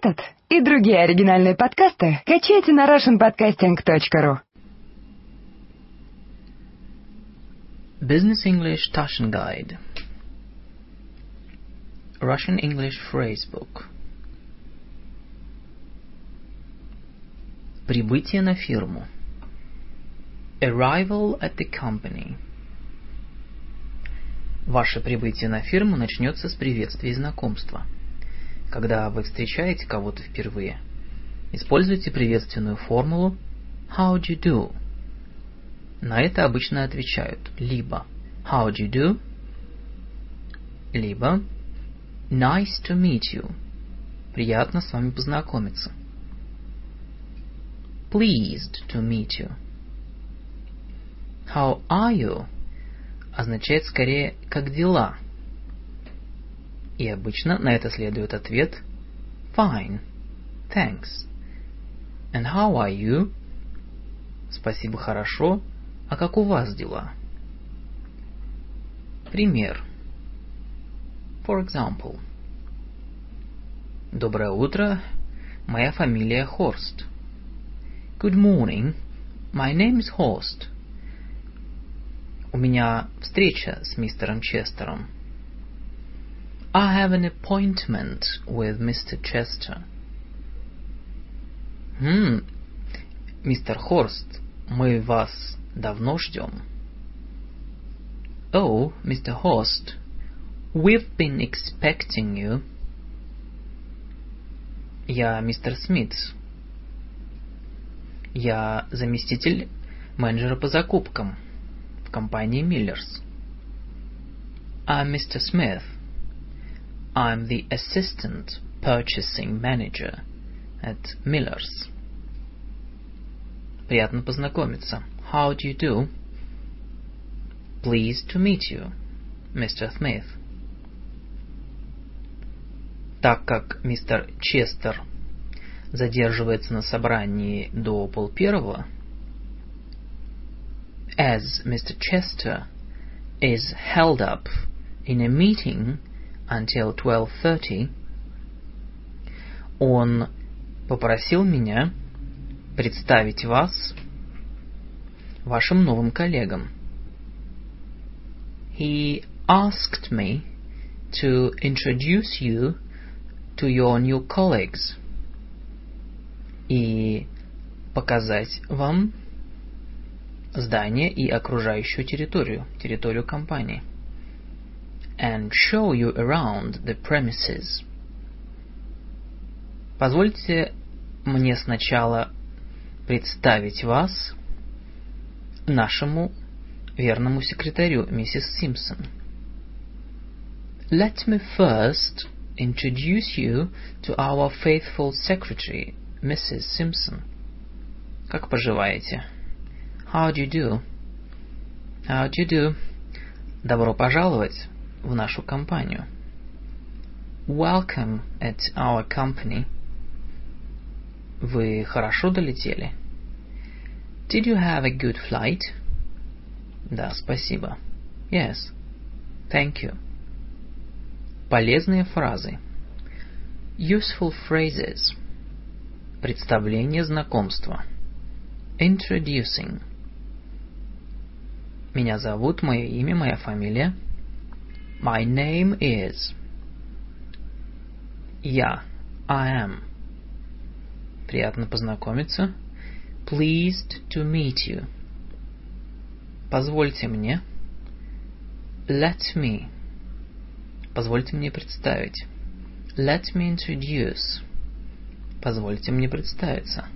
Этот и другие оригинальные подкасты качайте на russianpodcasting.ru. Business English Taschen Guide. Russian English Phrasebook. Прибытие на фирму. Arrival at the company. Ваше прибытие на фирму начнется с приветствия и знакомства – когда вы встречаете кого-то впервые, используйте приветственную формулу How do you do? На это обычно отвечают либо How do you do? либо Nice to meet you. Приятно с вами познакомиться. Pleased to meet you. How are you? означает скорее «как дела?», и обычно на это следует ответ Fine. Thanks. And how are you? Спасибо, хорошо. А как у вас дела? Пример. For example. Доброе утро. Моя фамилия Хорст. Good morning. My name is Horst. У меня встреча с мистером Честером. I have an appointment with Mr. Chester. Хм, мистер Хорст, мы вас давно ждем. Oh, Mr. Horst, we've been expecting you. Я мистер Смит. Я заместитель менеджера по закупкам в компании Миллерс. I'm Mr. Smith. I'm the assistant purchasing manager at Miller's. Приятно познакомиться. How do you do? Pleased to meet you, Mr. Smith. Так как мистер Честер задерживается на собрании до полпервого, as Mr. Chester is held up in a meeting until 12.30, он попросил меня представить вас вашим новым коллегам. He asked me to introduce you to your new colleagues и показать вам здание и окружающую территорию, территорию компании And show you around the premises. Позвольте мне сначала представить вас нашему верному секретарю, миссис Симпсон. Let me first introduce you to our faithful secretary, Mrs. Simpson. Как поживаете? How do you do? How do you do? Добро пожаловать. В нашу компанию. Welcome at our company. Вы хорошо долетели? Did you have a good flight? Да, спасибо. Yes. Thank you. Полезные фразы. Useful phrases. Представление знакомства. Introducing. Меня зовут, мое имя, моя фамилия – My name is. Я. I am. Приятно познакомиться. Pleased to meet you. Позвольте мне. Let me. Позвольте мне представить. Let me introduce. Позвольте мне представиться.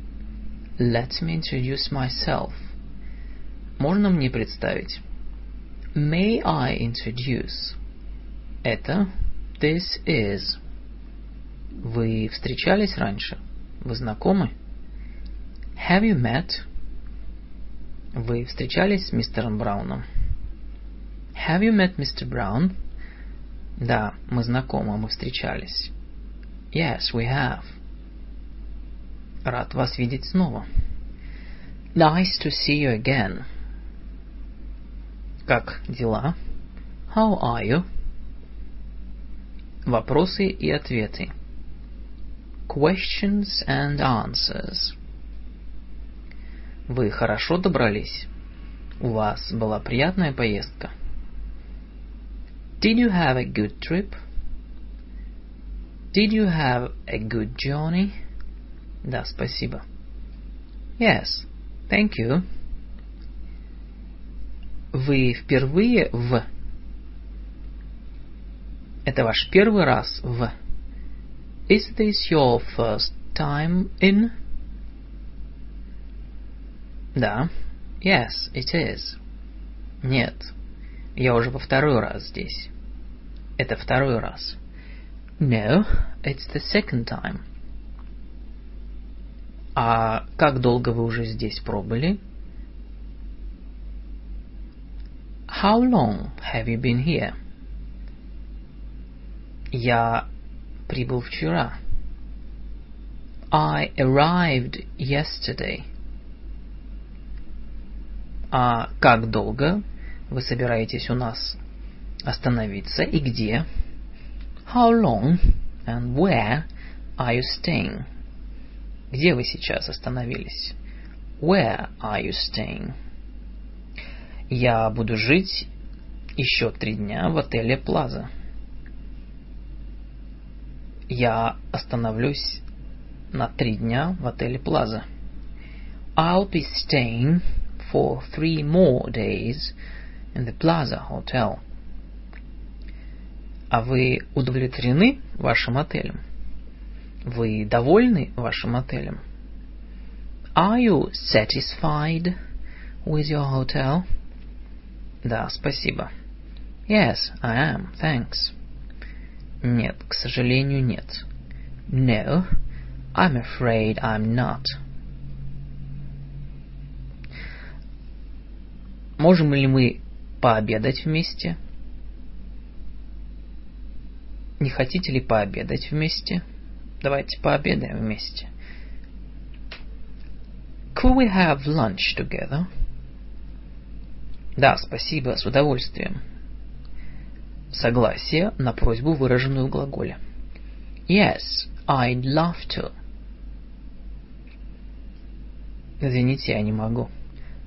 Let me introduce myself. Можно мне представить? May I introduce? Это this is. Вы встречались раньше? Вы знакомы? Have you met? Вы встречались с мистером Брауном? Have you met Mr. Brown? Да, мы знакомы, мы встречались. Yes, we have. Рад вас видеть снова. Nice to see you again. Как дела? How are you? Вопросы и ответы. questions and answers. Вы хорошо добрались? У вас была приятная поездка? Did you have a good trip? Did you have a good journey? Да, спасибо. Yes, thank you. Вы впервые в... Это ваш первый раз в... Is this your first time in? Да. Yes, it is. Нет. Я уже во второй раз здесь. Это второй раз. No, it's the second time. А как долго вы уже здесь пробыли? How long have you been here? Я прибыл вчера. I arrived yesterday. А как долго вы собираетесь у нас остановиться и где? How long and where are you staying? Где вы сейчас остановились? Where are you staying? Я буду жить еще три дня в отеле Плаза. Я остановлюсь на три дня в отеле Плаза. I'll be staying for three more days in the Plaza Hotel. А вы удовлетворены вашим отелем? Вы довольны вашим отелем? Are you satisfied with your hotel? Да, спасибо. Yes, I am, thanks. Нет, к сожалению, нет. No, I'm afraid I'm not. Можем ли мы пообедать вместе? Не хотите ли пообедать вместе? Давайте пообедаем вместе. Could we have lunch together? Да, спасибо, с удовольствием. Согласие на просьбу, выраженную в глаголе. Yes, I'd love to. Извините, я не могу.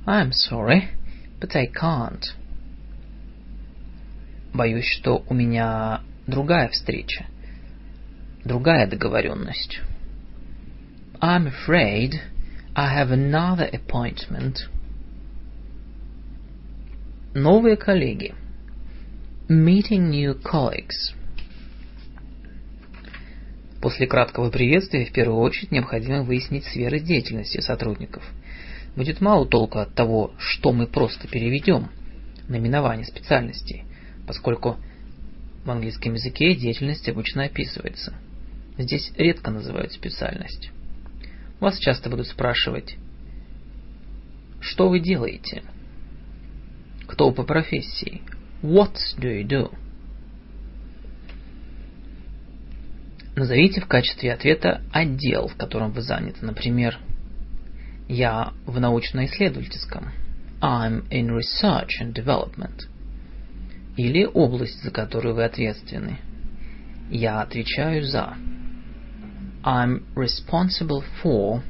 I'm sorry, but I can't. Боюсь, что у меня другая встреча, другая договоренность. I'm afraid I have another appointment. Новые коллеги. Meeting new colleagues. После краткого приветствия в первую очередь необходимо выяснить сферы деятельности сотрудников. Будет мало толку от того, что мы просто переведем, наименование специальностей, поскольку в английском языке деятельность обычно описывается. Здесь редко называют специальность. Вас часто будут спрашивать, что вы делаете – кто по профессии? What do you do? Назовите в качестве ответа отдел, в котором вы заняты. Например, я в научно-исследовательском. I'm in research and development. Или область, за которую вы ответственны. Я отвечаю за. I'm responsible for.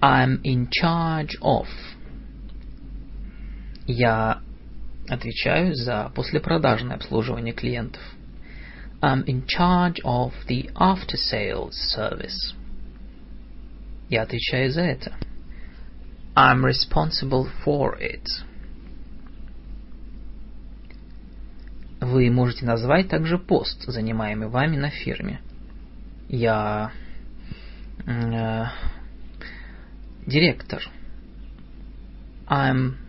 I'm in charge of. Я отвечаю за послепродажное обслуживание клиентов. I'm in charge of the after-sales service. Я отвечаю за это. I'm responsible for it. Вы можете назвать также пост, занимаемый вами на фирме. Я э, директор. I'm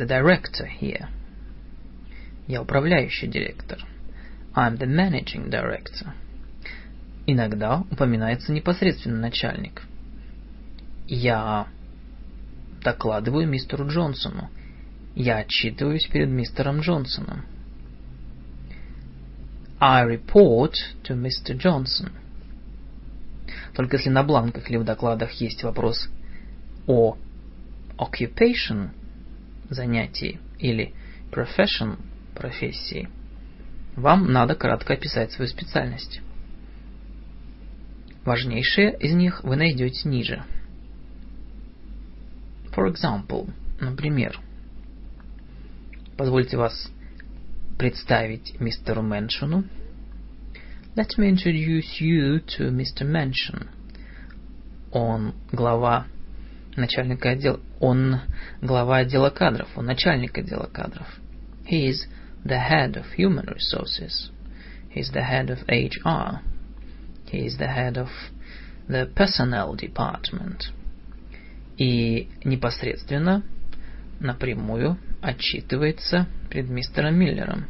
the director here. Я управляющий директор. I'm the managing director. Иногда упоминается непосредственно начальник. Я докладываю мистеру Джонсону. Я отчитываюсь перед мистером Джонсоном. I report to Mr. Johnson. Только если на бланках или в докладах есть вопрос о occupation, занятии или profession профессии, вам надо кратко описать свою специальность. Важнейшие из них вы найдете ниже. For example, например, позвольте вас представить мистеру Меншину. Let me introduce you to Mr. Mention. Он глава начальника отдела, он глава отдела кадров, он начальник отдела кадров. He is the head of human resources. He is the head of HR. He is the head of the personnel department. И непосредственно, напрямую отчитывается пред мистером Миллером.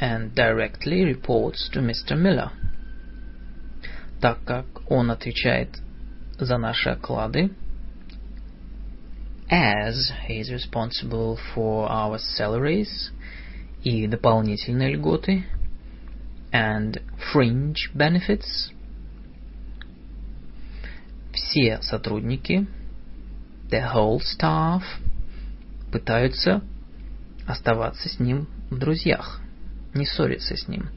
And directly reports to Mr. Miller. Так как он отвечает за наши оклады, as he is responsible for our salaries и дополнительные льготы and fringe benefits. Все сотрудники, the whole staff, пытаются оставаться с ним в друзьях, не ссориться с ним.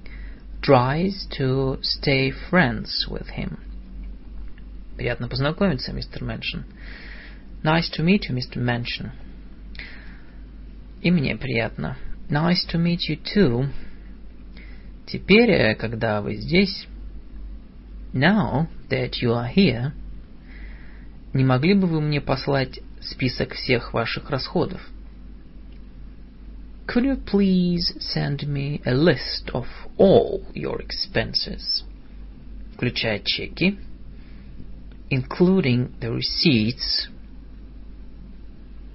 Tries to stay friends with him. Приятно познакомиться, мистер Мэншн. Nice to meet you, Mr. Mansion. И мне приятно. Nice to meet you too. Теперь, когда вы здесь, now that you are here, не могли бы вы мне послать список всех ваших расходов? Could you please send me a list of all your expenses, включая чеки, including the receipts,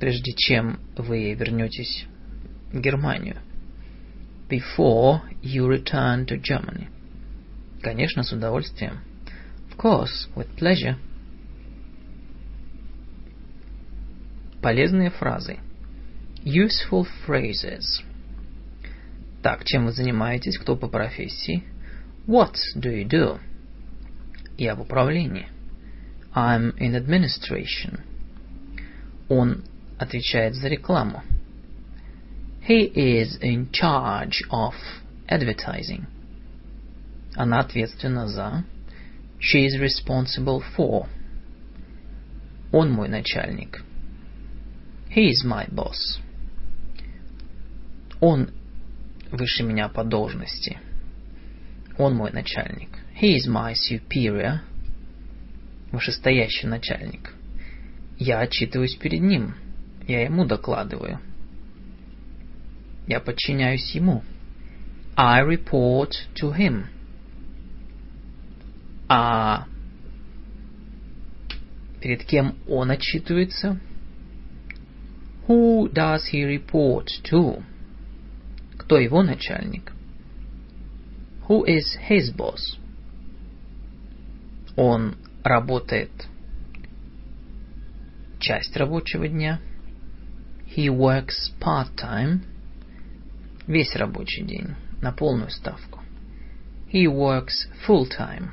прежде чем вы вернетесь в Германию? Before you return to Germany. Конечно, с удовольствием. Of course, with pleasure. Полезные фразы. Useful phrases. Так, чем вы занимаетесь? Кто по профессии? What do you do? Я в управлении. I'm in administration. Он отвечает за рекламу. He is in charge of advertising. Она ответственна за. She is responsible for. Он мой начальник. He is my boss. Он выше меня по должности. Он мой начальник. He is my superior. Вышестоящий начальник. Я отчитываюсь перед ним. Я ему докладываю. Я подчиняюсь ему. I report to him. А перед кем он отчитывается? Who does he report to? Кто его начальник? Who is his boss? Он работает часть рабочего дня. He works part-time. Весь рабочий день. На полную ставку. He works full-time.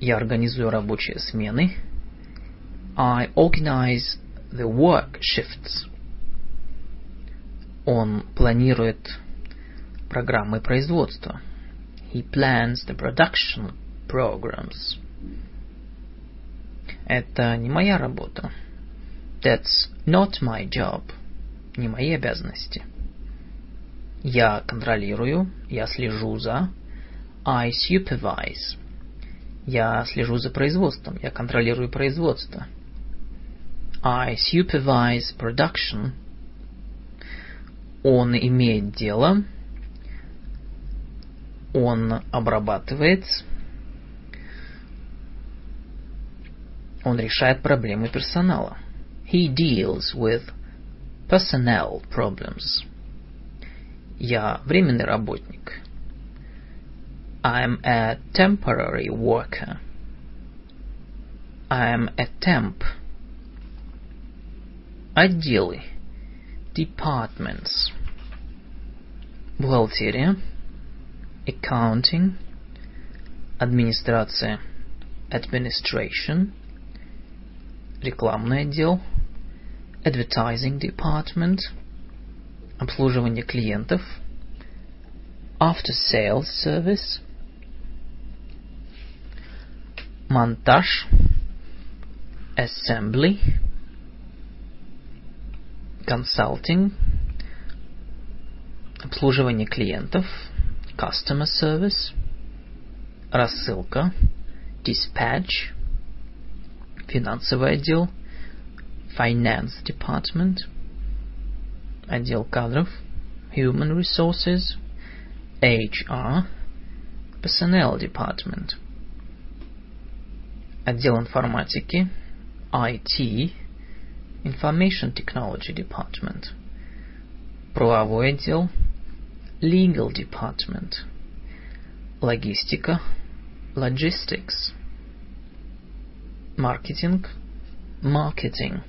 Я организую рабочие смены. I organize the work shifts. Он планирует программы производства. He plans the production programs. Это не моя работа. That's not my job. Не мои обязанности. Я контролирую, я слежу за. I supervise. Я слежу за производством, я контролирую производство. I supervise production. Он имеет дело. Он обрабатывает. Он решает проблемы персонала. He deals with personnel problems. Я временный работник. I'm a temporary worker. I'm a temp. Отделы. Departments. Бухгалтерия. Accounting. Администрация. Administration. Рекламный отдел. Advertising Department, обслуживание клиентов, After Sales Service, монтаж, assembly, consulting, обслуживание клиентов, customer service, рассылка, dispatch, финансовый отдел, finance department, отдел кадров, human resources, HR, personnel department, отдел информатики, IT, information technology department, правовой отдел, legal department, логистика, logistics – маркетинг, marketing,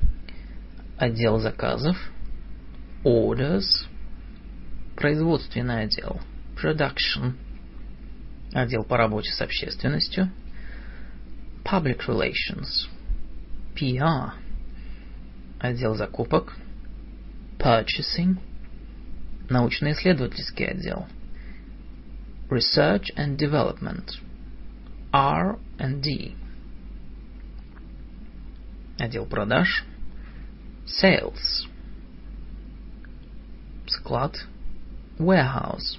отдел заказов, orders, производственный отдел, production, отдел по работе с общественностью, public relations, PR, отдел закупок, purchasing, научно-исследовательский отдел, research and development, R&D, отдел продаж, sales, склад, warehouse,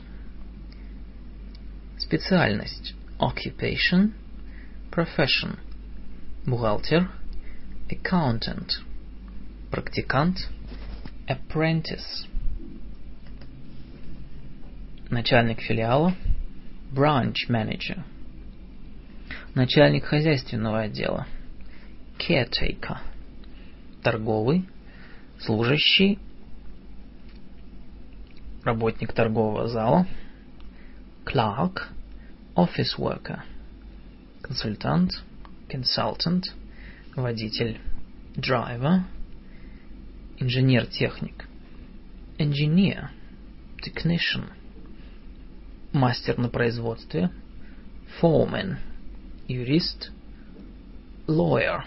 специальность, occupation, profession, бухгалтер, accountant, практикант, apprentice, начальник филиала, branch manager, начальник хозяйственного отдела, caretaker, торговый, служащий, работник торгового зала, clerk, office worker, консультант, consultant, водитель, driver, инженер-техник, engineer, technician, мастер на производстве, foreman, юрист, lawyer,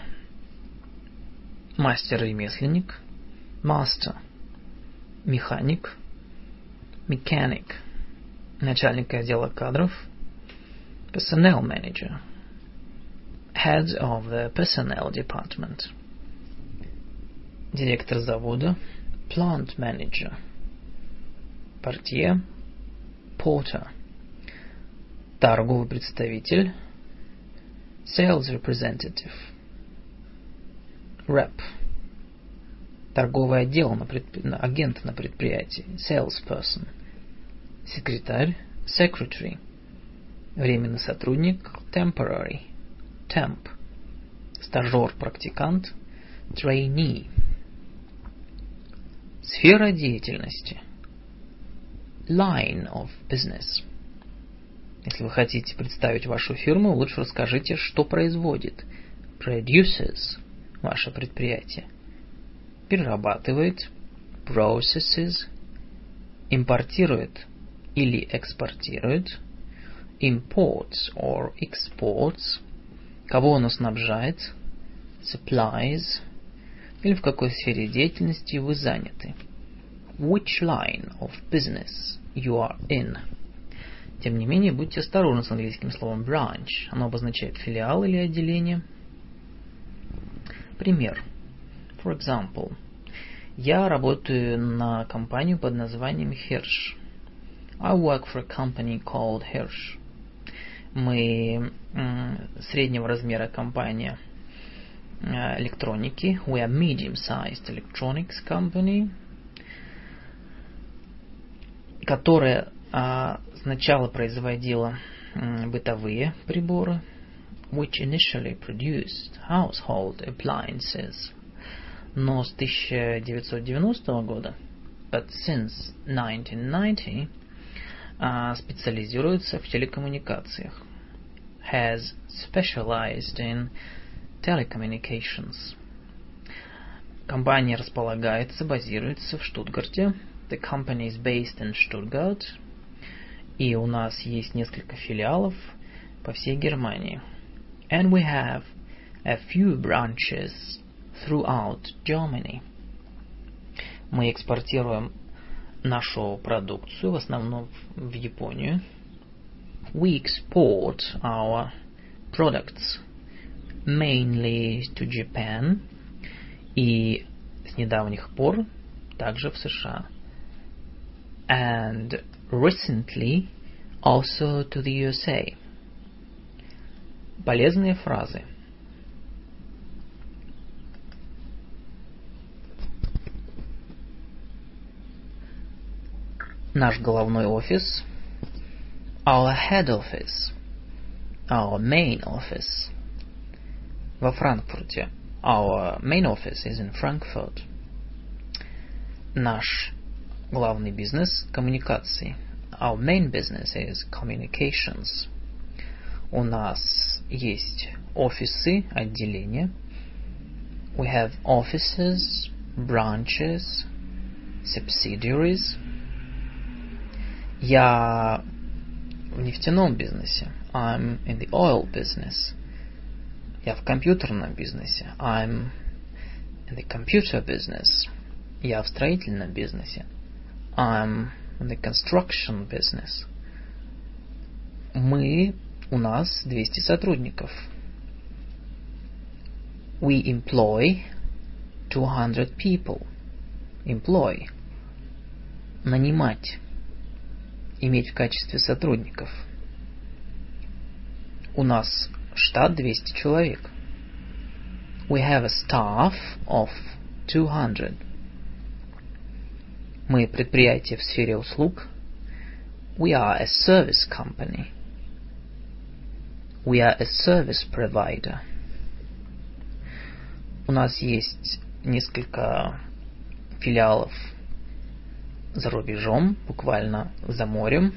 мастер-ремесленник, master, механик, mechanic, начальник отдела кадров, personnel manager, head of the personnel department, директор завода, plant manager, портье, porter, торговый представитель, sales representative, rep, торговый отдел на предп... агент на предприятии, salesperson, секретарь, secretary, временный сотрудник, temporary, temp, стажер, практикант, trainee, сфера деятельности, line of business. Если вы хотите представить вашу фирму, лучше расскажите, что производит. Produces ваше предприятие. Перерабатывает. Processes. Импортирует или экспортирует. Imports or exports. Кого оно снабжает. Supplies. Или в какой сфере деятельности вы заняты. Which line of business you are in. Тем не менее, будьте осторожны с английским словом branch. Оно обозначает филиал или отделение. Пример. For example. Я работаю на компанию под названием Hirsch. I work for a company called Hirsch. Мы среднего размера компания электроники. We are medium-sized electronics company, которая а, сначала производила бытовые приборы, which initially produced household appliances, но с 1990 года, but since 1990, а, специализируется в телекоммуникациях, has specialized in telecommunications. Компания располагается, базируется в Штутгарте. The company is based in Stuttgart. И у нас есть несколько филиалов по всей Германии. and we have a few branches throughout Germany. Мы экспортируем нашу продукцию в основном в Японию. We export our products mainly to Japan и с недавних пор также в США. And recently also to the USA. Полезные фразы. Наш головной офис. Our head office. Our main office. Во Франкфурте. Our main office is in Frankfurt. Наш главный бизнес – коммуникации. Our main business is communications. У нас есть офисы, отделения. We have offices, branches, subsidiaries. Я в нефтяном бизнесе. I'm in the oil business. Я в компьютерном бизнесе. I'm in the computer business. Я в строительном бизнесе. I'm in the construction business. Мы, у нас 200 сотрудников. We employ 200 people. Employ. Нанимать. Иметь в качестве сотрудников. У нас штат 200 человек. We have a staff of 200. Мы предприятие в сфере услуг. We are a service company. We are a service provider. У нас есть несколько филиалов за рубежом, буквально за морем.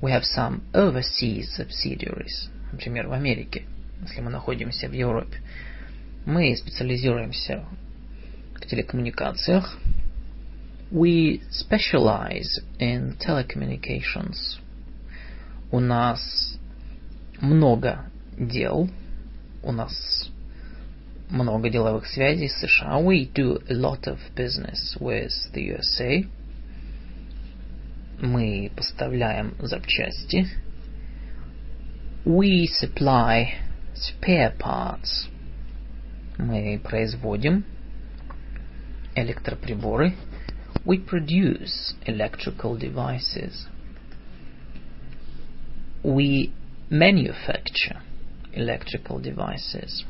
We have some overseas subsidiaries, например, в Америке, если мы находимся в Европе. Мы специализируемся в телекоммуникациях, We specialize in telecommunications. У нас много дел. У нас много деловых связей с США. We do a lot of business with the USA. Мы поставляем запчасти. We supply spare parts. Мы производим электроприборы. We produce electrical devices. We manufacture electrical devices.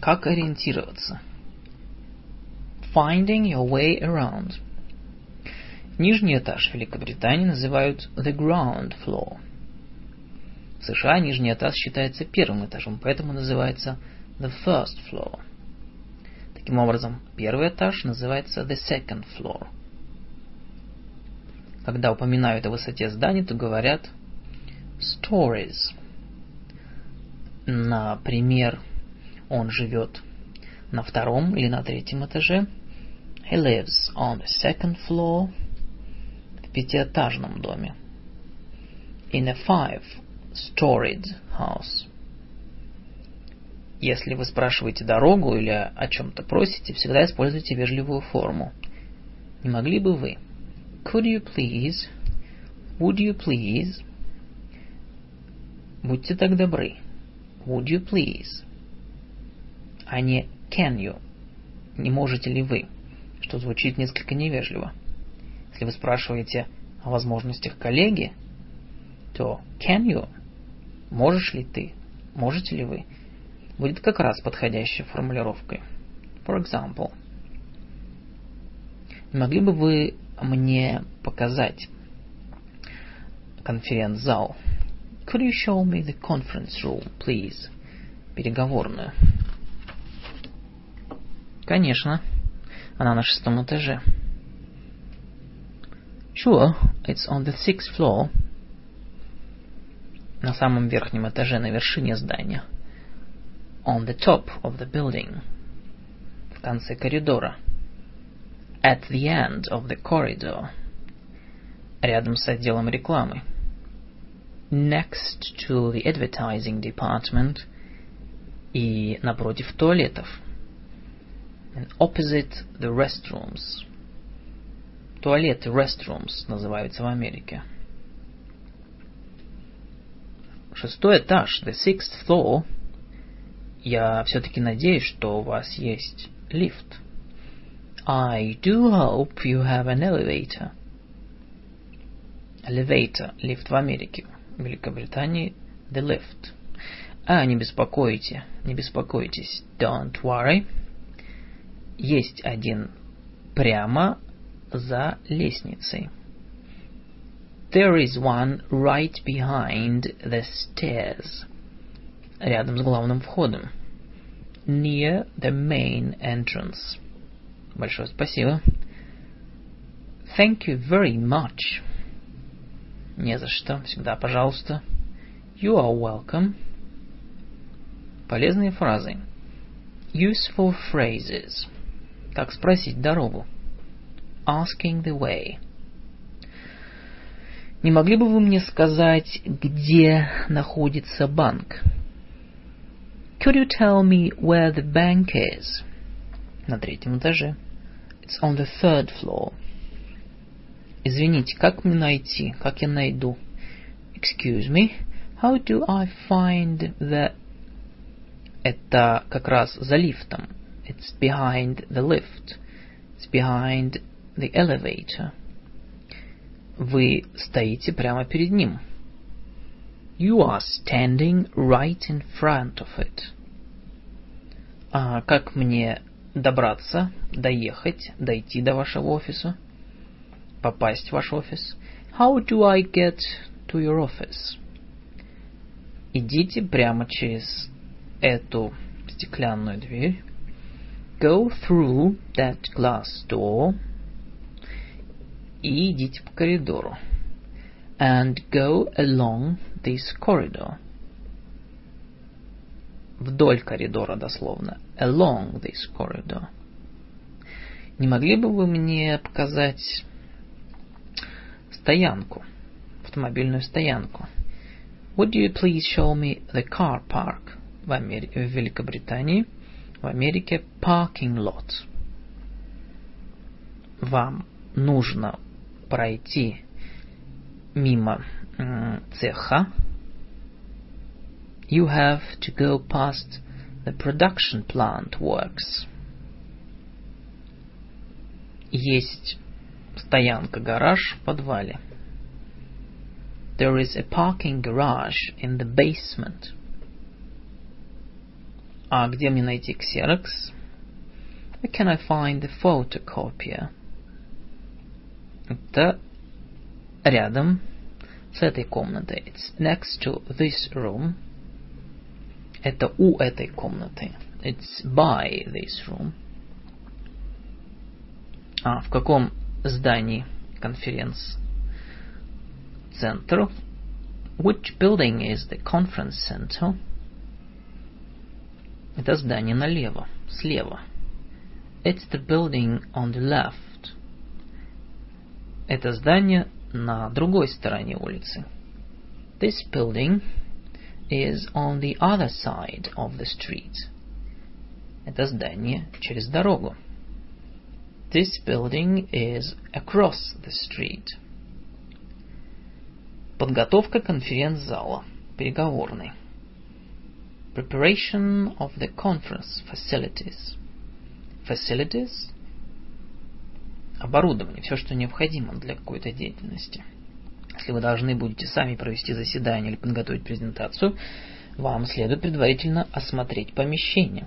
Как ориентироваться? Finding your way around. Нижний этаж Великобритании называют the ground floor. В США нижний этаж считается первым этажом, поэтому называется the first floor. Таким образом, первый этаж называется the second floor. Когда упоминают о высоте зданий, то говорят stories. Например, он живет на втором или на третьем этаже. He lives on the second floor. В пятиэтажном доме. In a five-storied house. Если вы спрашиваете дорогу или о чем-то просите, всегда используйте вежливую форму. Не могли бы вы? Could you please? Would you please? Будьте так добры. Would you please? А не can you? Не можете ли вы? Что звучит несколько невежливо. Если вы спрашиваете о возможностях коллеги, то can you? Можешь ли ты? Можете ли вы? будет как раз подходящей формулировкой. For example. Не могли бы вы мне показать конференц-зал? Could you show me the conference room, please? Переговорную. Конечно. Она на шестом этаже. Sure, it's on the sixth floor. На самом верхнем этаже, на вершине здания – on the top of the building. В конце коридора. At the end of the corridor. Рядом с отделом рекламы. Next to the advertising department. И напротив туалетов. And opposite the restrooms. Туалеты restrooms называются в Америке. шестой этаж, the sixth floor. Я все-таки надеюсь, что у вас есть лифт. I do hope you have an elevator. Elevator, лифт в Америке. В Великобритании the lift. А, не беспокойте, не беспокойтесь. Don't worry. Есть один прямо за лестницей. There is one right behind the stairs. Рядом с главным входом. Near the main entrance. Большое спасибо. Thank you very much. Не за что. Всегда пожалуйста. You are welcome. Полезные фразы. Useful phrases. Как спросить дорогу? Asking the way. Не могли бы вы мне сказать, где находится банк? Could you tell me where the bank is? На третьем этаже. It's on the third floor. Извините, как мне найти? Как я найду? Excuse me. How do I find the... Это как раз за лифтом. It's behind the lift. It's behind the elevator. Вы стоите прямо перед ним. You are standing right in front of it. А как мне добраться, доехать, дойти до вашего офиса? Попасть в ваш офис? How do I get to your office? Идите прямо через эту стеклянную дверь. Go through that glass door. И идите по коридору. And go along this corridor. Вдоль коридора дословно. Along this corridor. Не могли бы вы мне показать стоянку, автомобильную стоянку? Would you please show me the car park? В, Амери... в Великобритании, в Америке parking lot. Вам нужно пройти мимо цеха. you have to go past the production plant works. Есть стоянка гараж в подвале. There is a parking garage in the basement. А где мне найти ксерокс? Where can I find the photocopier? Это рядом с этой комнатой. It's next to this room. Это у этой комнаты. It's by this room. А в каком здании конференц-центр? Which building is the conference center? Это здание налево, слева. It's the building on the left. Это здание на другой стороне улицы. This building is on the other side of the street. Это здание через дорогу. This building is across the street. Подготовка конференц-зала, переговорной. Preparation of the conference facilities. Facilities оборудование, все, что необходимо для какой-то деятельности. Если вы должны будете сами провести заседание или подготовить презентацию, вам следует предварительно осмотреть помещение.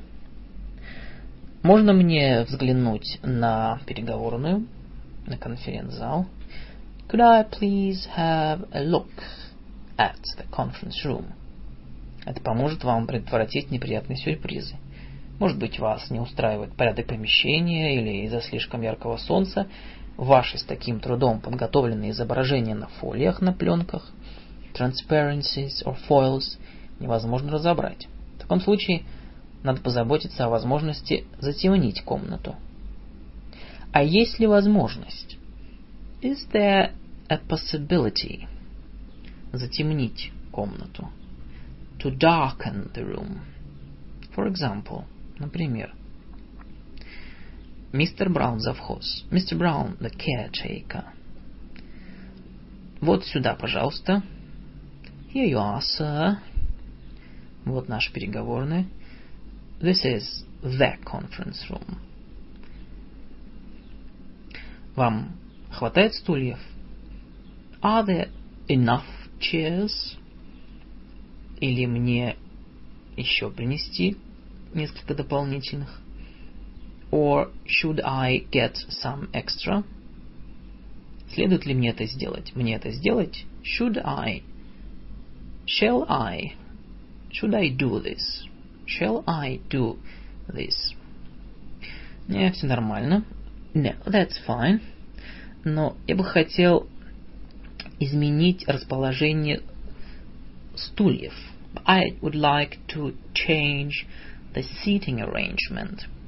Можно мне взглянуть на переговорную, на конференц-зал? Could I please have a look at the conference room? Это поможет вам предотвратить неприятные сюрпризы. Может быть, вас не устраивает порядок помещения или из-за слишком яркого солнца ваши с таким трудом подготовленные изображения на фолиях, на пленках, transparencies or foils, невозможно разобрать. В таком случае надо позаботиться о возможности затемнить комнату. А есть ли возможность? Is there a possibility? Затемнить комнату. To darken the room. For example, например, Мистер Браун завхоз. Mr. Brown, the caretaker. Вот сюда, пожалуйста. Here you are, sir. Вот наша переговорная. This is the conference room. Вам хватает стульев? Are there enough chairs? Или мне еще принести несколько дополнительных? Or should I get some extra? Следует ли мне это сделать? Мне это сделать? Should I? Shall I? Should I do this? Shall I do this? Не, все нормально. No, that's fine. Но я бы хотел изменить расположение стульев. I would like to change the seating arrangement –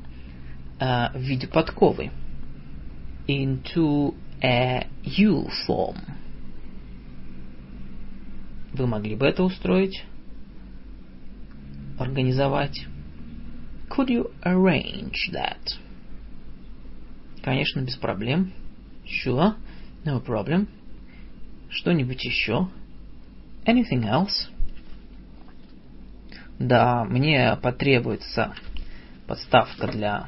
в виде подковы into a U form. Вы могли бы это устроить? Организовать? Could you arrange that? Конечно, без проблем. Sure, no problem. Что-нибудь еще? Anything else? Да, мне потребуется подставка для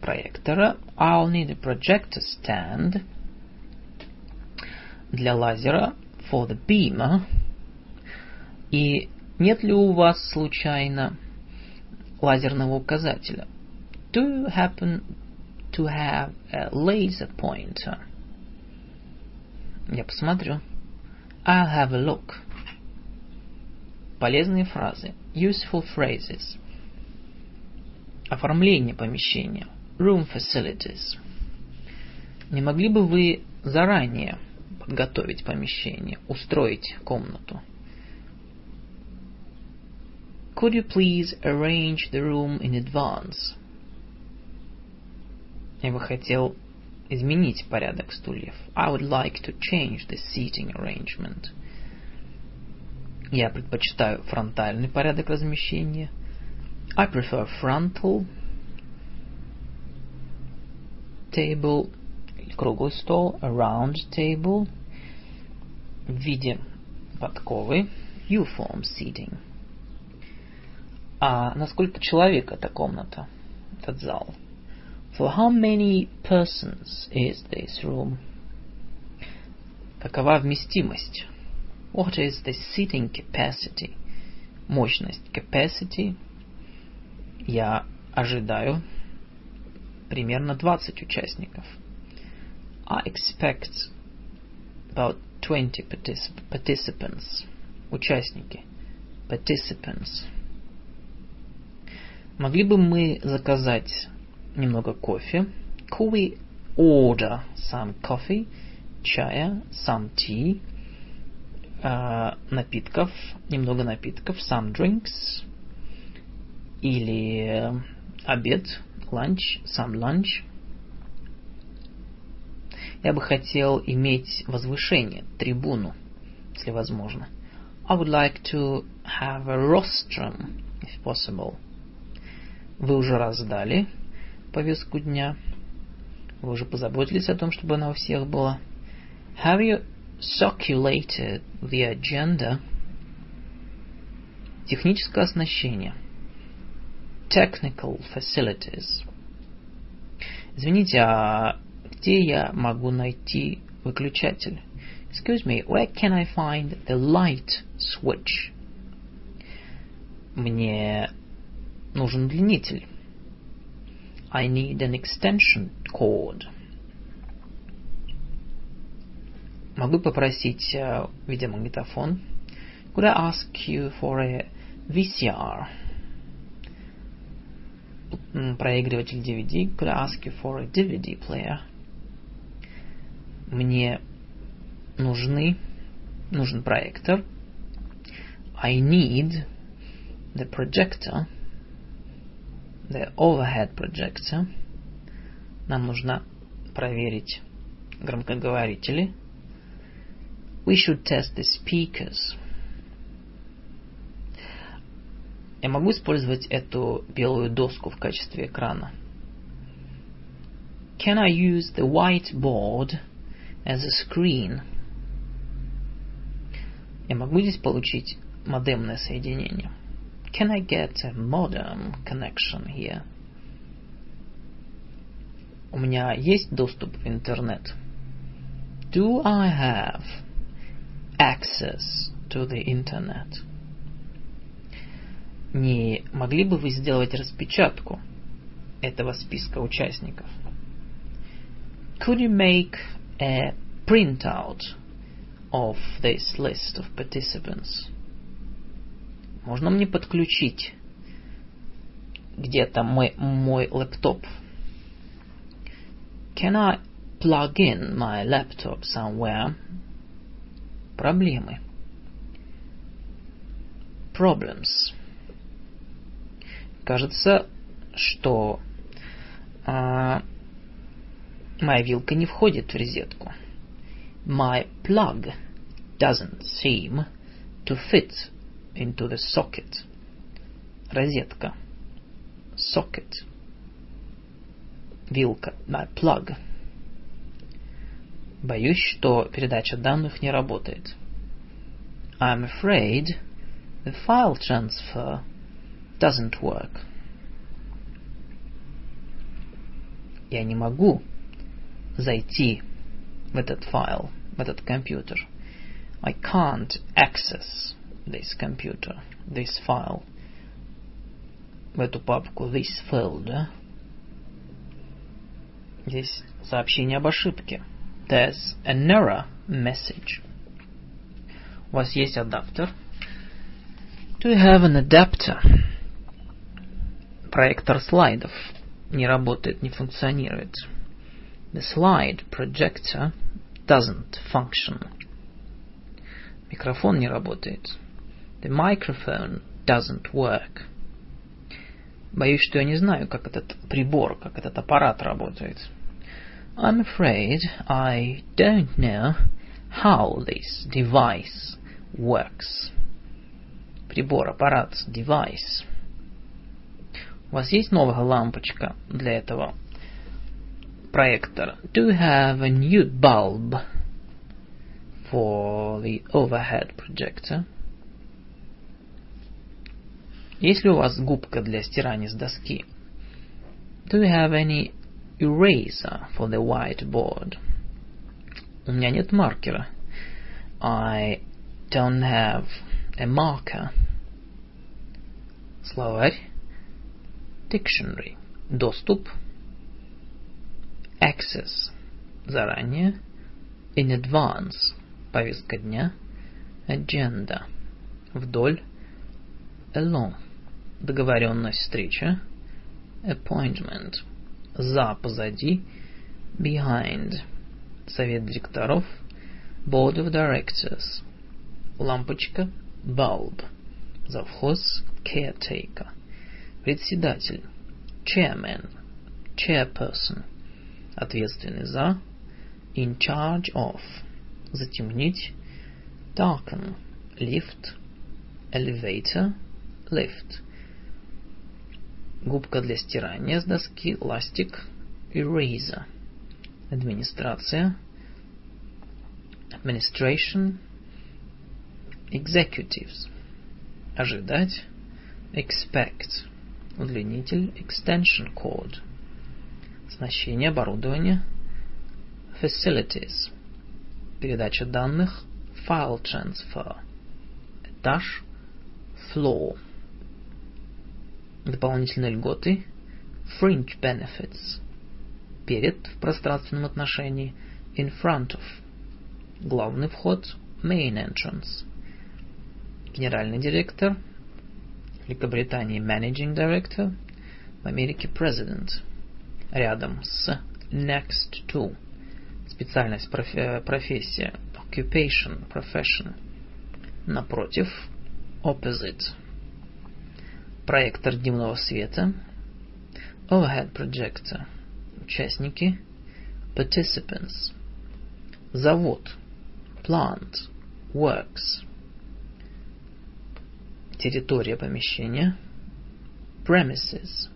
проектора. I'll need a projector stand для лазера for the beamer. И нет ли у вас случайно лазерного указателя? Do you happen to have a laser pointer? Я посмотрю. I'll have a look. Полезные фразы. Useful phrases. Оформление помещения. Room facilities. Не могли бы вы заранее подготовить помещение, устроить комнату? Could you please arrange the room in advance? Я бы хотел изменить порядок стульев. I would like to change the seating arrangement. Я предпочитаю фронтальный порядок размещения. I prefer frontal table, круглый стол, a round table, в виде подковы, U-form seating. А на сколько человек эта комната, этот зал? For how many persons is this room? Какова вместимость? What is the seating capacity? Мощность capacity. Я ожидаю примерно 20 участников. I expect about 20 particip participants. Участники. Participants. Могли бы мы заказать немного кофе? Could we order some coffee? Чая, some tea. Uh, напитков, немного напитков, some drinks. Или обед, lunch, some lunch. Я бы хотел иметь возвышение, трибуну, если возможно. I would like to have a rostrum, if possible. Вы уже раздали повестку дня? Вы уже позаботились о том, чтобы она у всех была? Have you circulated the agenda? Техническое оснащение. technical facilities. Извините, а где я могу найти выключатель? Excuse me, where can I find the light switch? Мне нужен удлинитель. I need an extension cord. Могу попросить э, видеомагнитофон. Could I ask you for a VCR? Проигрыватель DVD? Could I ask you for a DVD player? Мне нужны, нужен проектор. I need the projector, the overhead projector. Нам нужно проверить громкоговорители. We should test the speakers. Я могу использовать эту белую доску в качестве экрана? Can I use the whiteboard as a screen? Я могу здесь получить модемное соединение? Can I get a modem connection here? У меня есть доступ в интернет? Do I have access to the internet? Не могли бы вы сделать распечатку этого списка участников? Could you make a printout of this list of participants? Можно мне подключить где-то мой, мой лэптоп? Can I plug in my laptop somewhere? Проблемы. Problems. Кажется, что а, моя вилка не входит в розетку. My plug doesn't seem to fit into the socket. Розетка. Socket. Вилка. My plug. Боюсь, что передача данных не работает. I'm afraid the file transfer doesn't work. Я не могу зайти в этот файл, в этот компьютер. I can't access this computer, this file, в эту папку, this folder. Здесь сообщение об ошибке. There's an error message. У вас есть адаптер. Do you have an adapter? Проектор слайдов не работает, не функционирует. The slide projector doesn't function. Микрофон не работает. The microphone doesn't work. Боюсь, что я не знаю, как этот прибор, как этот аппарат работает. I'm afraid I don't know how this device works. Прибор, аппарат, device. У вас есть новая лампочка для этого проектора? Do you have a new bulb for the overhead projector? Есть ли у вас губка для стирания с доски? Do you have any eraser for the whiteboard? У меня нет маркера. I don't have a marker. Словарь. Dictionary. Доступ. Access. Заранее. In advance. Повестка дня. Agenda. Вдоль. Along. Договоренность встреча. Appointment. За, позади. Behind. Совет директоров. Board of Directors. Лампочка. Bulb. Завхоз. Caretaker. Председатель. Chairman. Chairperson. Ответственный за. In charge of. Затемнить. Darken. Lift. Elevator. Lift. Губка для стирания с доски. Ластик. Eraser. Администрация. Administration. Executives. Ожидать. Expect удлинитель extension cord, оснащение оборудования facilities, передача данных file transfer, этаж floor, дополнительные льготы fringe benefits, перед в пространственном отношении in front of, главный вход main entrance, генеральный директор – Великобритании Managing Director, в Америке President. Рядом с next to. Специальность, профессия, occupation, profession. Напротив, opposite. Проектор дневного света, overhead projector. Участники, participants. Завод, plant, works территория помещения, premises,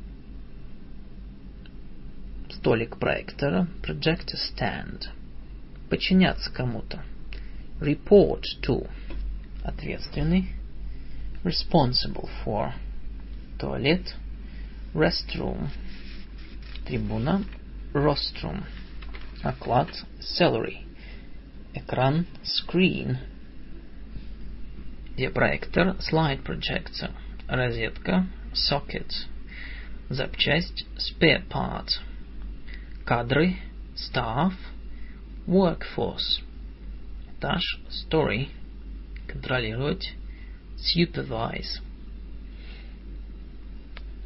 столик проектора, projector stand, подчиняться кому-то, report to, ответственный, responsible for, туалет, restroom, трибуна, rostrum, оклад, salary, экран, screen, проектор, slide projector, розетка, socket, запчасть, spare part, кадры, staff, workforce, этаж, story, контролировать, supervise,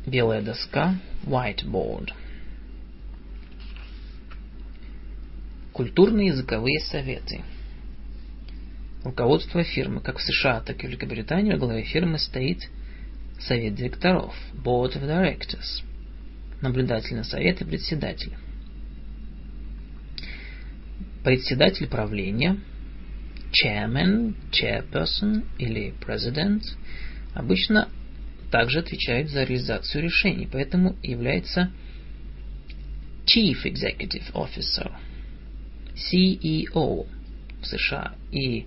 белая доска, whiteboard. Культурные языковые советы. Руководство фирмы, как в США, так и в Великобритании, во главе фирмы стоит совет директоров, Board of Directors, наблюдательный совет и председатель. Председатель правления, chairman, chairperson или president обычно также отвечает за реализацию решений, поэтому является Chief Executive Officer, CEO в США и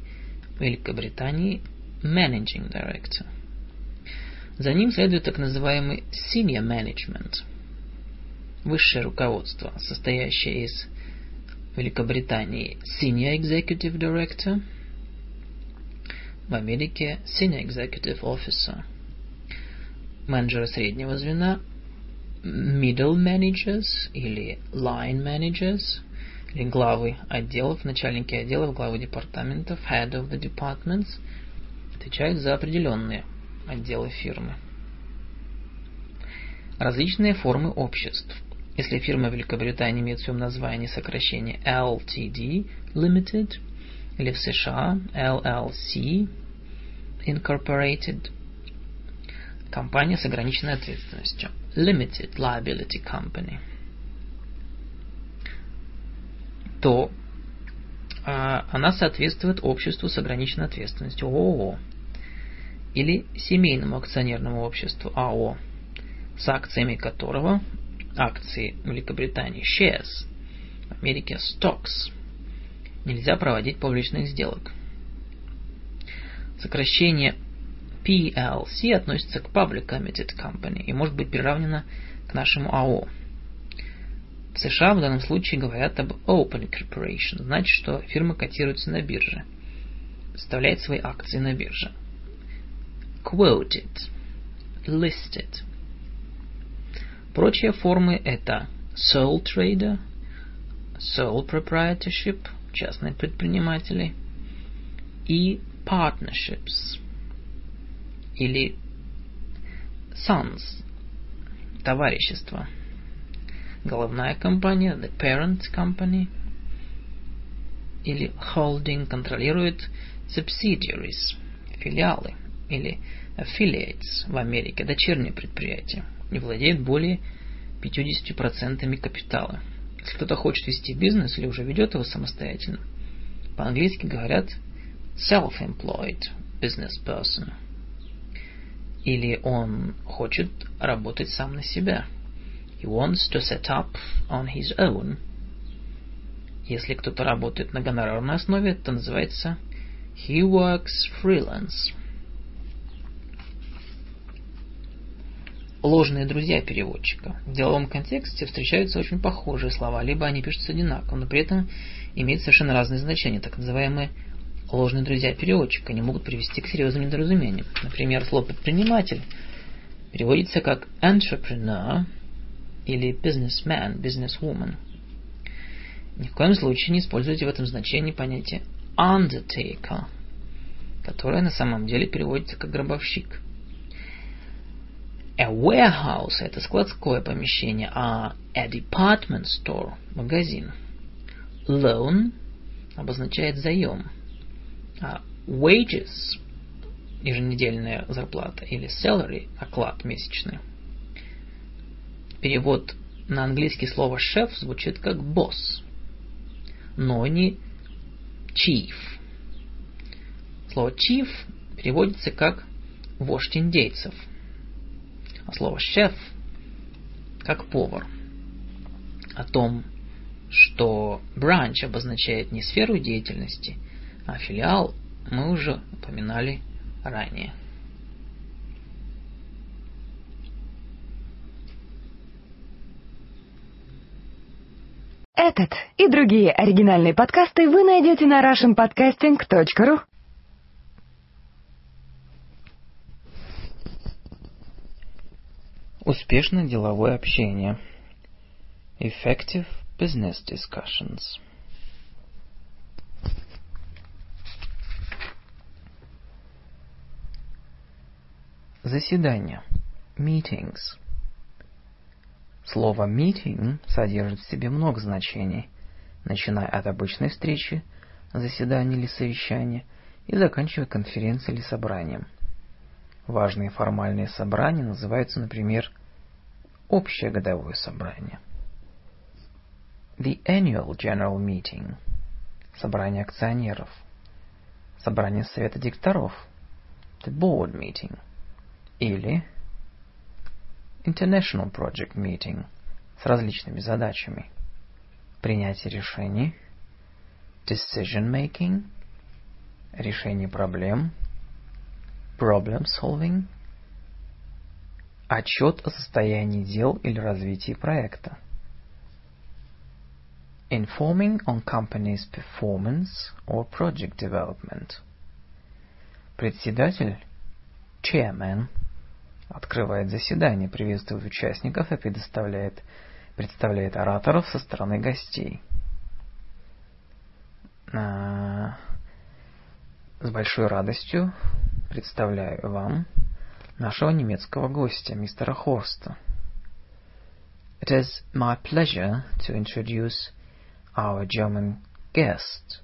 Великобритании Managing Director. За ним следует так называемый Senior Management, высшее руководство, состоящее из Великобритании Senior Executive Director, в Америке Senior Executive Officer, менеджеры среднего звена Middle Managers или Line Managers – или главы отделов, начальники отделов, главы департаментов, head of the departments, отвечают за определенные отделы фирмы. Различные формы обществ. Если фирма в Великобритании имеет в своем названии сокращение LTD, Limited, или в США LLC, Incorporated, компания с ограниченной ответственностью, Limited Liability Company – то а, она соответствует обществу с ограниченной ответственностью ООО или семейному акционерному обществу АО, с акциями которого акции Великобритании shares, в Америке stocks, нельзя проводить публичных сделок. Сокращение PLC относится к Public Limited Company и может быть приравнено к нашему АО – в США в данном случае говорят об Open Corporation, значит, что фирма котируется на бирже, представляет свои акции на бирже. Quoted, listed. Прочие формы это sole trader, sole proprietorship, частные предприниматели, и partnerships, или sons, товарищество – головная компания, the parent company, или holding контролирует subsidiaries, филиалы, или affiliates в Америке, дочерние предприятия, и владеет более 50% капитала. Если кто-то хочет вести бизнес или уже ведет его самостоятельно, по-английски говорят self-employed business person. Или он хочет работать сам на себя – he wants to set up on his own. Если кто-то работает на гонорарной основе, это называется he works freelance. Ложные друзья переводчика. В деловом контексте встречаются очень похожие слова, либо они пишутся одинаково, но при этом имеют совершенно разные значения, так называемые ложные друзья переводчика. Они могут привести к серьезным недоразумениям. Например, слово «предприниматель» переводится как entrepreneur, или businessman, businesswoman. Ни в коем случае не используйте в этом значении понятие undertaker, которое на самом деле переводится как гробовщик. A warehouse – это складское помещение, а a department store – магазин. Loan обозначает заем, а wages – еженедельная зарплата или salary – оклад месячный – перевод на английский слово шеф звучит как босс, но не chief. Слово chief переводится как вождь индейцев, а слово шеф как повар. О том, что бранч обозначает не сферу деятельности, а филиал мы уже упоминали ранее. Этот и другие оригинальные подкасты вы найдете на russianpodcasting.ru. Успешное деловое общение. Effective business discussions. Заседания. Meetings. Слово meeting содержит в себе много значений, начиная от обычной встречи, заседания или совещания, и заканчивая конференцией или собранием. Важные формальные собрания называются, например, общее годовое собрание. The Annual General Meeting – собрание акционеров. Собрание совета директоров – The Board Meeting – или International Project Meeting с различными задачами. Принятие решений, decision making, решение проблем, problem solving, отчет о состоянии дел или развитии проекта. Informing on company's performance or project development. Председатель, chairman – открывает заседание, приветствует участников и предоставляет, представляет ораторов со стороны гостей. А, с большой радостью представляю вам нашего немецкого гостя, мистера Хорста. It is my pleasure to introduce our German guest,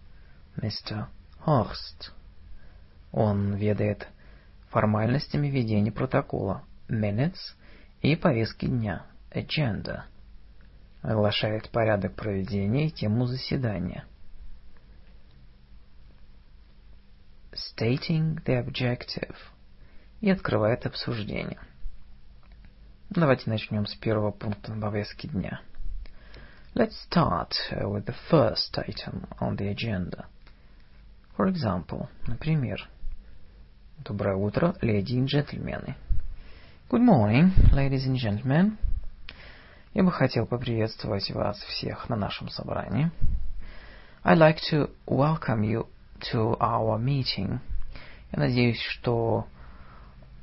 Mr. Horst. Он ведает формальностями ведения протокола minutes и повестки дня agenda, оглашает порядок проведения и тему заседания. Stating the objective и открывает обсуждение. Давайте начнем с первого пункта на повестке дня. Let's start with the first item on the agenda. For example, например, Доброе утро, леди и джентльмены. Good morning, ladies and gentlemen. Я бы хотел поприветствовать вас всех на нашем собрании. I'd like to welcome you to our meeting. Я надеюсь, что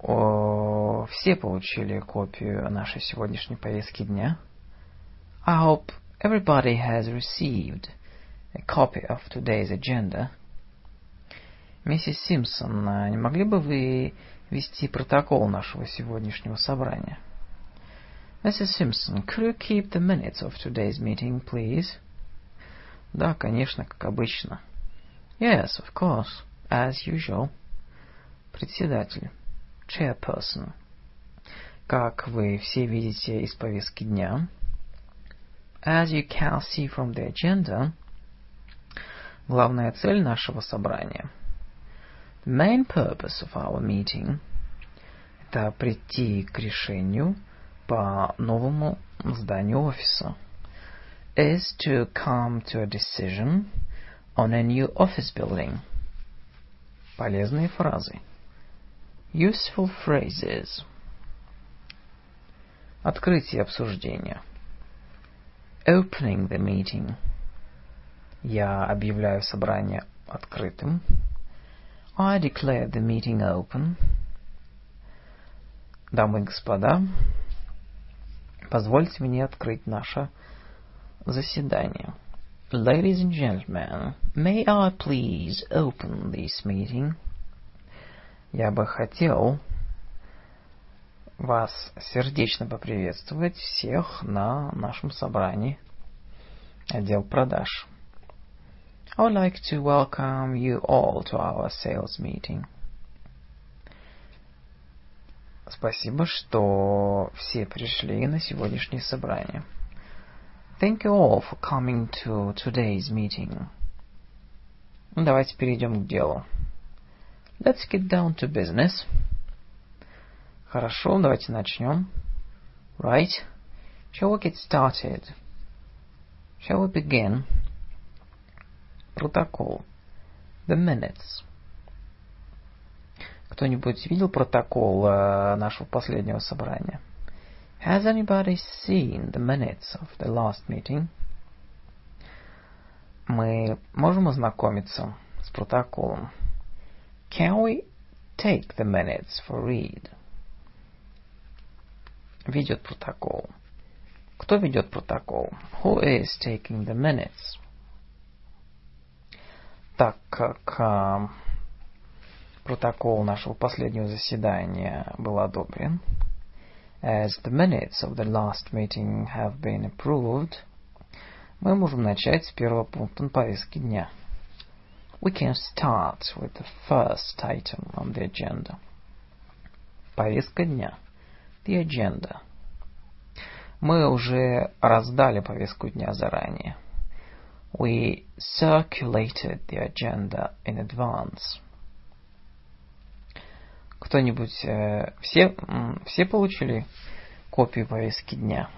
о, все получили копию нашей сегодняшней повестки дня. I hope everybody has received a copy of today's agenda – Миссис Симпсон, а не могли бы вы вести протокол нашего сегодняшнего собрания? Mrs. Simpson, could you keep the minutes of today's meeting, please? Да, конечно, как обычно. Yes, of course, as usual. Председатель. Chairperson. Как вы все видите из повестки дня, as you can see from the agenda, главная цель нашего собрания – Main purpose of our meeting – это прийти к решению по новому зданию офиса. Is to come to a decision on a new office building. Полезные фразы. Useful phrases. Открытие обсуждения. Opening the meeting. Я объявляю собрание открытым. I declare the meeting open. Дамы и господа, позвольте мне открыть наше заседание. Ladies and gentlemen, may I please open this meeting? Я бы хотел вас сердечно поприветствовать всех на нашем собрании отдел продаж. I would like to welcome you all to our sales meeting. Спасибо, что все пришли на сегодняшнее собрание. Thank you all for coming to today's meeting. Давайте перейдем к делу. Let's get down to business. Хорошо, давайте начнем. Right. Shall we get started? Shall we begin? Протокол. The minutes. Кто-нибудь видел протокол э, нашего последнего собрания? Has anybody seen the minutes of the last meeting? Мы можем ознакомиться с протоколом? Can we take the minutes for read? Ведет протокол. Кто ведет протокол? Who is taking the minutes? Так как э, протокол нашего последнего заседания был одобрен, as the minutes of the last meeting have been approved, мы можем начать с первого пункта на повестке дня. We can start with the first item on the agenda. Повестка дня. The agenda. Мы уже раздали повестку дня заранее. we circulated the agenda in advance. Кто-нибудь, э, все, все получили копию повестки дня?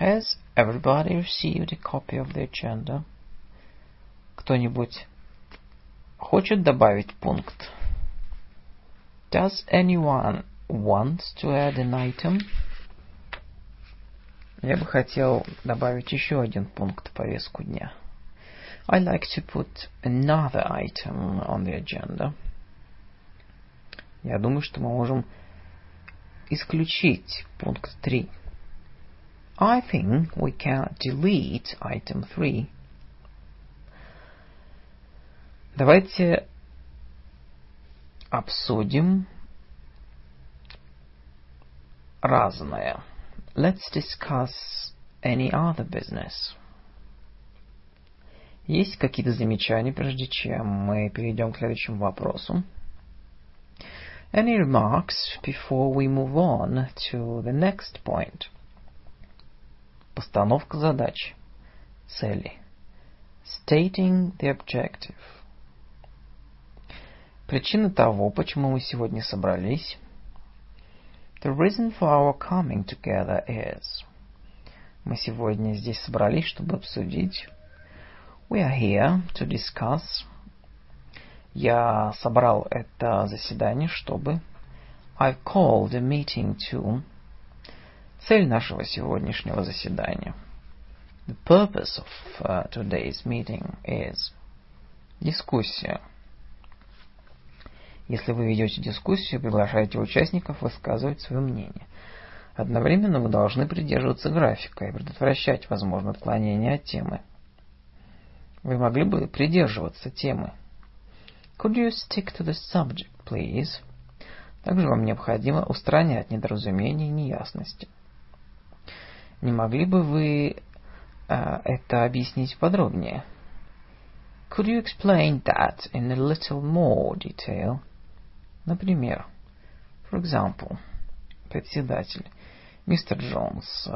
Has everybody received a copy of the agenda? Кто-нибудь хочет добавить пункт? Does anyone want to add an item? Я бы хотел добавить еще один пункт в повестку дня. I'd like to put another item on the agenda. Я думаю, что мы можем исключить пункт 3. I think we can delete item 3. Давайте обсудим разное. Let's discuss any other business. Есть какие-то замечания, прежде чем мы перейдем к следующему вопросу? Any remarks before we move on to the next point? Постановка задач. Цели. Stating the objective. Причина того, почему мы сегодня собрались, The reason for our coming together is... Мы сегодня здесь собрались, чтобы обсудить. We are here to discuss. Я собрал это заседание, чтобы... I've called a meeting to... Цель нашего сегодняшнего заседания. The purpose of uh, today's meeting is... Дискуссия. Если вы ведете дискуссию, приглашайте участников высказывать свое мнение. Одновременно вы должны придерживаться графика и предотвращать возможное отклонение от темы. Вы могли бы придерживаться темы. Could you stick to the subject, please? Также вам необходимо устранять недоразумения и неясности. Не могли бы вы uh, это объяснить подробнее? Could you explain that in a little more detail? Например, for example, председатель, мистер Джонс,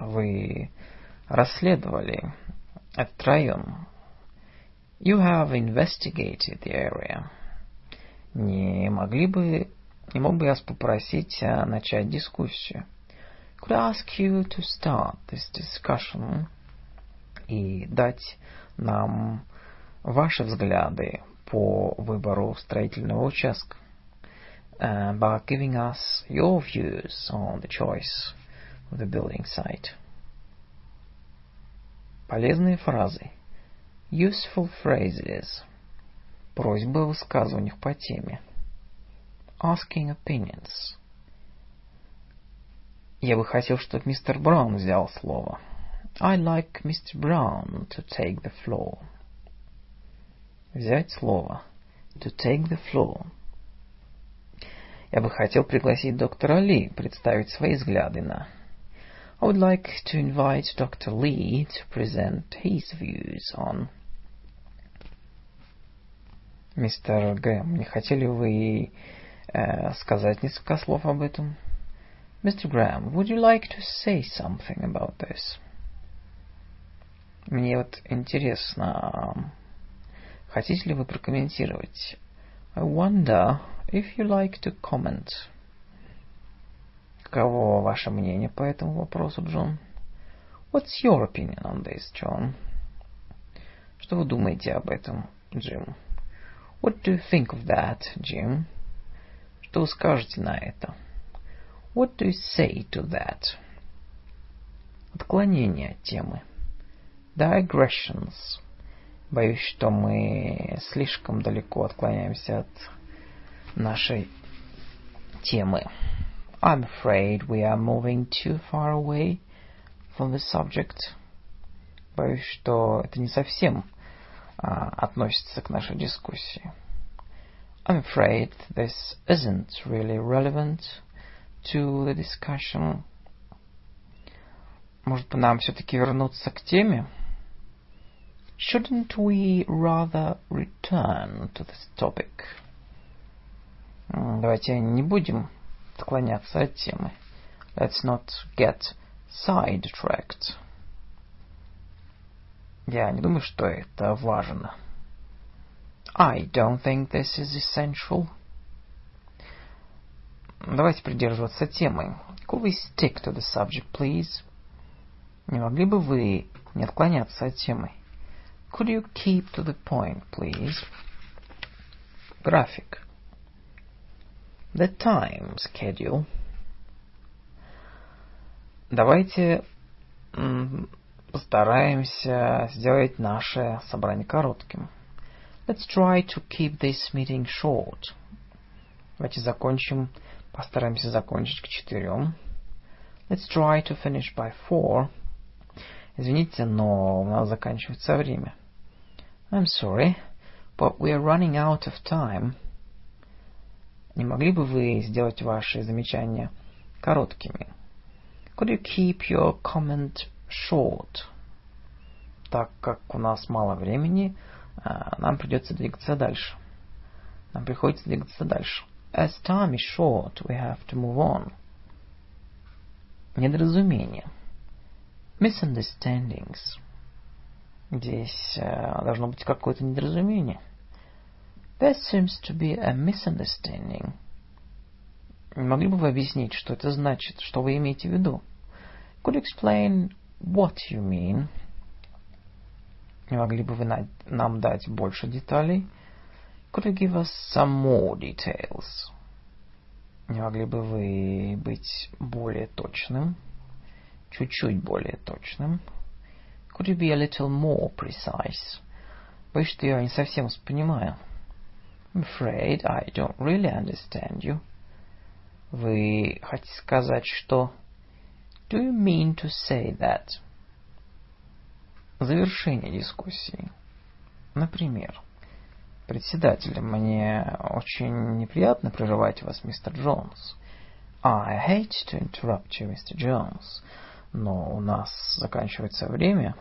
вы расследовали этот район. You have investigated the area. Не могли бы, не мог бы я попросить начать дискуссию? Could I ask you to start this discussion и дать нам ваши взгляды по выбору строительного участка? uh, by giving us your views on the choice of the building site. Полезные фразы. Useful phrases. Просьбы о высказываниях по теме. Asking opinions. Я бы хотел, чтобы мистер Браун взял слово. I'd like Mr. Brown to take the floor. Взять слово. To take the floor. Я бы хотел пригласить доктора Ли представить свои взгляды на... I would like to invite Dr. Lee to present his views on... Мистер Гэм, не хотели вы э, сказать несколько слов об этом? Mr. Graham, would you like to say something about this? Мне вот интересно, хотите ли вы прокомментировать? I wonder if you like to comment. Каково ваше мнение по этому вопросу, Джон? What's your opinion on this, John? Что вы думаете об этом, Джим? What do you think of that, Jim? Что вы скажете на это? What do you say to that? Отклонение от темы. Digressions. Боюсь, что мы слишком далеко отклоняемся от нашей темы. I'm afraid we are moving too far away from the subject. Боюсь, что это не совсем а, относится к нашей дискуссии. I'm afraid this isn't really relevant to the discussion. Может, нам все-таки вернуться к теме? Shouldn't we rather return to this topic? Давайте не будем отклоняться от темы. Let's not get sidetracked. Я не думаю, что это важно. I don't think this is essential. Давайте придерживаться темы. Could we stick to the subject, please? Не могли бы вы не отклоняться от темы? Could you keep to the point, please? График. The time schedule. Давайте постараемся сделать наше собрание коротким. Let's try to keep this meeting short. Давайте закончим, постараемся закончить к четырем. Let's try to finish by four. Извините, но у нас заканчивается время. I'm sorry, but we are running out of time. Не могли бы вы сделать ваши замечания короткими? Could you keep your comment short. Так как у нас мало времени, нам придется двигаться дальше. Нам приходится двигаться дальше. As time is short, we have to move on. Недоразумение. Misunderstandings. Здесь uh, должно быть какое-то недоразумение. There seems to be a misunderstanding. Могли бы вы объяснить, что это значит, что вы имеете в виду? Could you explain What you mean? Могли бы вы нам дать больше деталей? Could you give us some more details? Не могли бы вы быть более точным? Чуть-чуть более точным? Could you be a little more precise? Боюсь, что я не совсем вас понимаю. I'm afraid I don't really understand you. Вы хотите сказать, что... Do you mean to say that? Завершение дискуссии. Например, председатель, мне очень неприятно прерывать вас, мистер Джонс. I hate to interrupt you, Mr. Jones. Но у нас заканчивается время.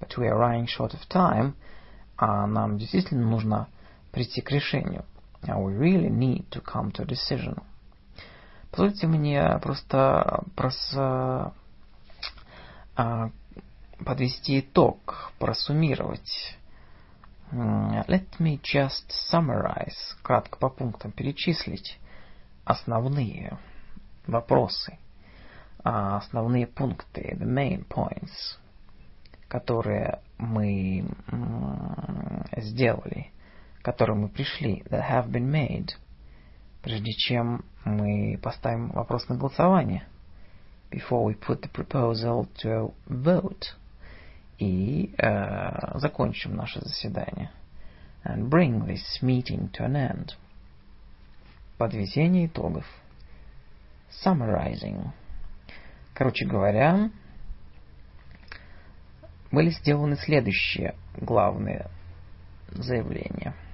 But we are running short of time. А нам действительно нужно прийти к решению. We really need to come to a decision. Позвольте мне просто прос, а, подвести итог, просуммировать. Let me just summarize, кратко по пунктам перечислить основные вопросы, а, основные пункты, the main points, которые мы сделали, которым мы пришли, that have been made – прежде чем мы поставим вопрос на голосование. Before we put the proposal to a vote. И э, закончим наше заседание. And bring this meeting to an end. Подведение итогов. Summarizing. Короче говоря, были сделаны следующие главные заявления –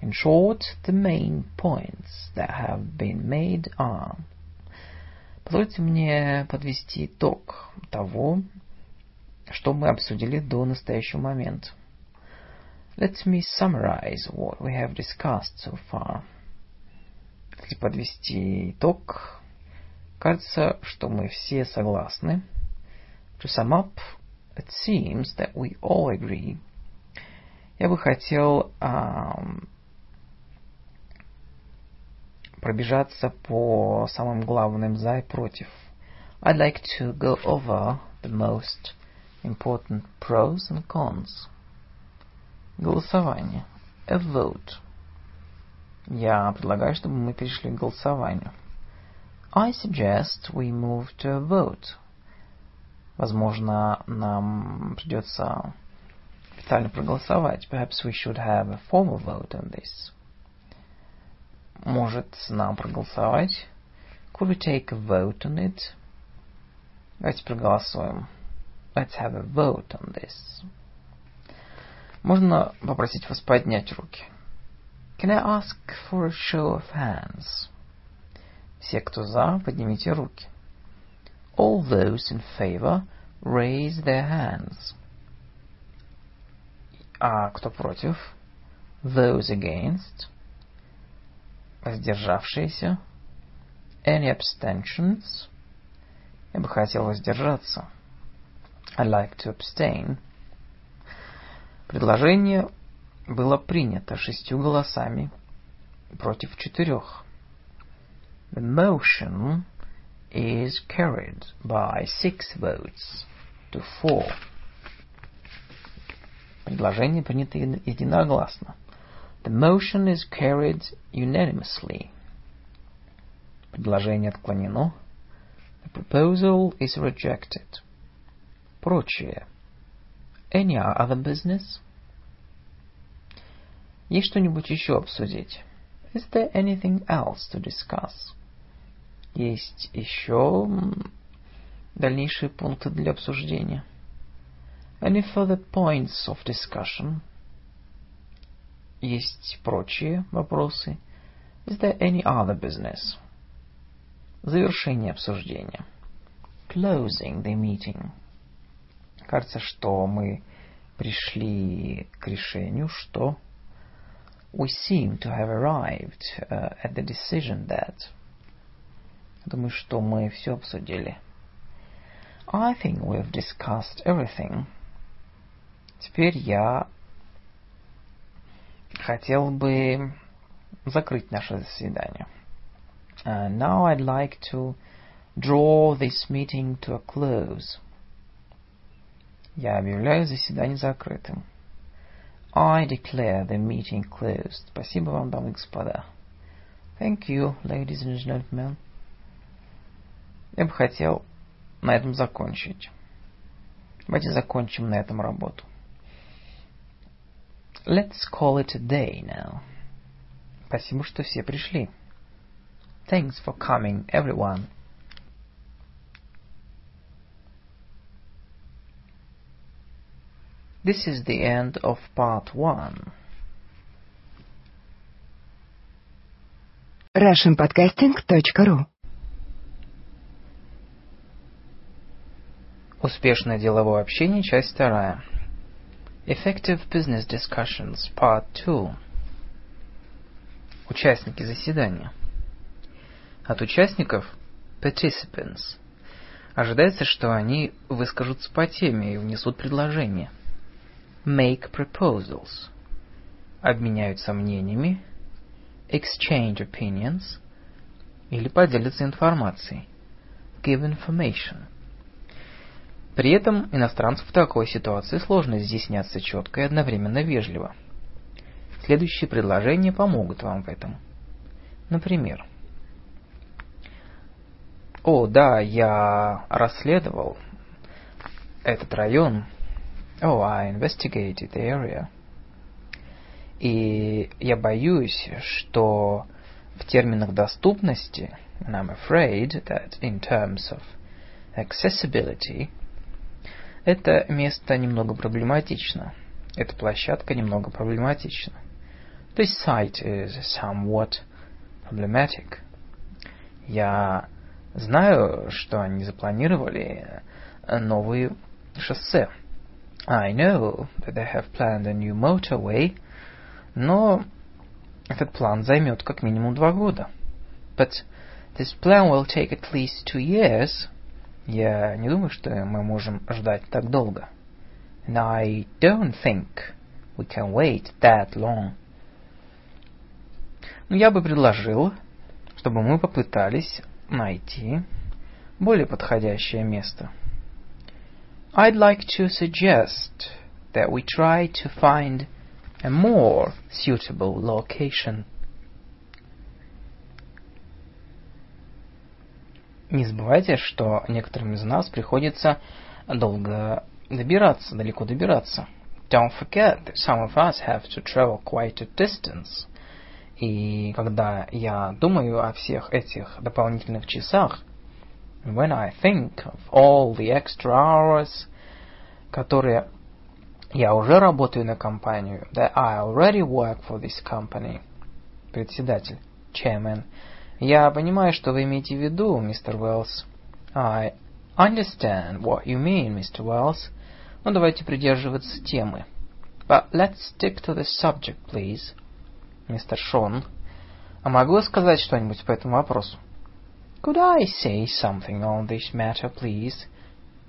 In short, the main points that have been made are... Позвольте мне подвести итог того, что мы обсудили до настоящего момента. Let me summarize what we have discussed so far. Если подвести итог, кажется, что мы все согласны. To sum up, it seems that we all agree. Я бы хотел um, пробежаться по самым главным за и против. I'd like to go over the most important pros and cons. Голосование. A vote. Я предлагаю, чтобы мы перешли к голосованию. I suggest we move to a vote. Возможно, нам придется официально проголосовать. Perhaps we should have a formal vote on this. может сам проголосовать. Could we take a vote on it? Давайте проголосуем. Let's have a vote on this. Можно попросить вас поднять руки? Can I ask for a show of hands? Все, кто за, поднимите руки. All those in favor, raise their hands. А кто против? Those against – Воздержавшиеся. Any abstentions? Я бы хотел воздержаться. I'd like to abstain. Предложение было принято шестью голосами против четырех. The motion is carried by six votes to four. Предложение принято единогласно. The motion is carried unanimously. Предложение отклонено. The proposal is rejected. Прочее. Any other business? Есть что-нибудь еще обсудить? Is there anything else to discuss? Есть еще дальнейшие пункты для обсуждения. Any further points of discussion? Есть прочие вопросы. Is there any other business? Завершение обсуждения. Closing the meeting. Кажется, что мы пришли к решению, что we seem to have arrived uh, at the decision that Думаю, что мы все обсудили. I think we've discussed everything. Теперь я хотел бы закрыть наше заседание. Uh, now I'd like to draw this meeting to a close. Я объявляю заседание закрытым. I declare the meeting closed. Спасибо вам, дамы и господа. Thank you, ladies and gentlemen. Я бы хотел на этом закончить. Давайте закончим на этом работу. Let's call it a day now. Спасибо, что все пришли. Thanks for coming, everyone. This is the end of part one. RussianPodcasting.ru Успешное деловое общение, часть вторая. Effective Business Discussions, Part 2. Участники заседания. От участников participants ожидается, что они выскажутся по теме и внесут предложения. Make proposals. Обменяются мнениями. Exchange opinions. Или поделятся информацией. Give information. При этом иностранцу в такой ситуации сложно изъясняться четко и одновременно вежливо. Следующие предложения помогут вам в этом. Например, «О, да, я расследовал этот район. Oh, I investigated the area. И я боюсь, что в терминах доступности, and I'm afraid that in terms of accessibility, это место немного проблематично. Эта площадка немного проблематична. This site is somewhat problematic. Я знаю, что они запланировали новые шоссе. I know that they have planned a new motorway, но этот план займет как минимум два года. But this plan will take at least two years. Я не думаю, что мы можем ждать так долго. And I don't think we can wait that long. Но я бы предложил, чтобы мы попытались найти более подходящее место. I'd like to suggest that we try to find a more suitable location. Не забывайте, что некоторым из нас приходится долго добираться, далеко добираться. Don't forget that some of us have to travel quite a distance. И когда я думаю о всех этих дополнительных часах, when I think of all the extra hours, которые я уже работаю на компанию, that I already work for this company. Председатель, chairman. Я понимаю, что вы имеете в виду, мистер Уэллс. I understand what you mean, Mr. Wells. Но давайте придерживаться темы. But let's stick to the subject, please. Мистер Шон, а могу я сказать что-нибудь по этому вопросу? Could I say something on this matter, please?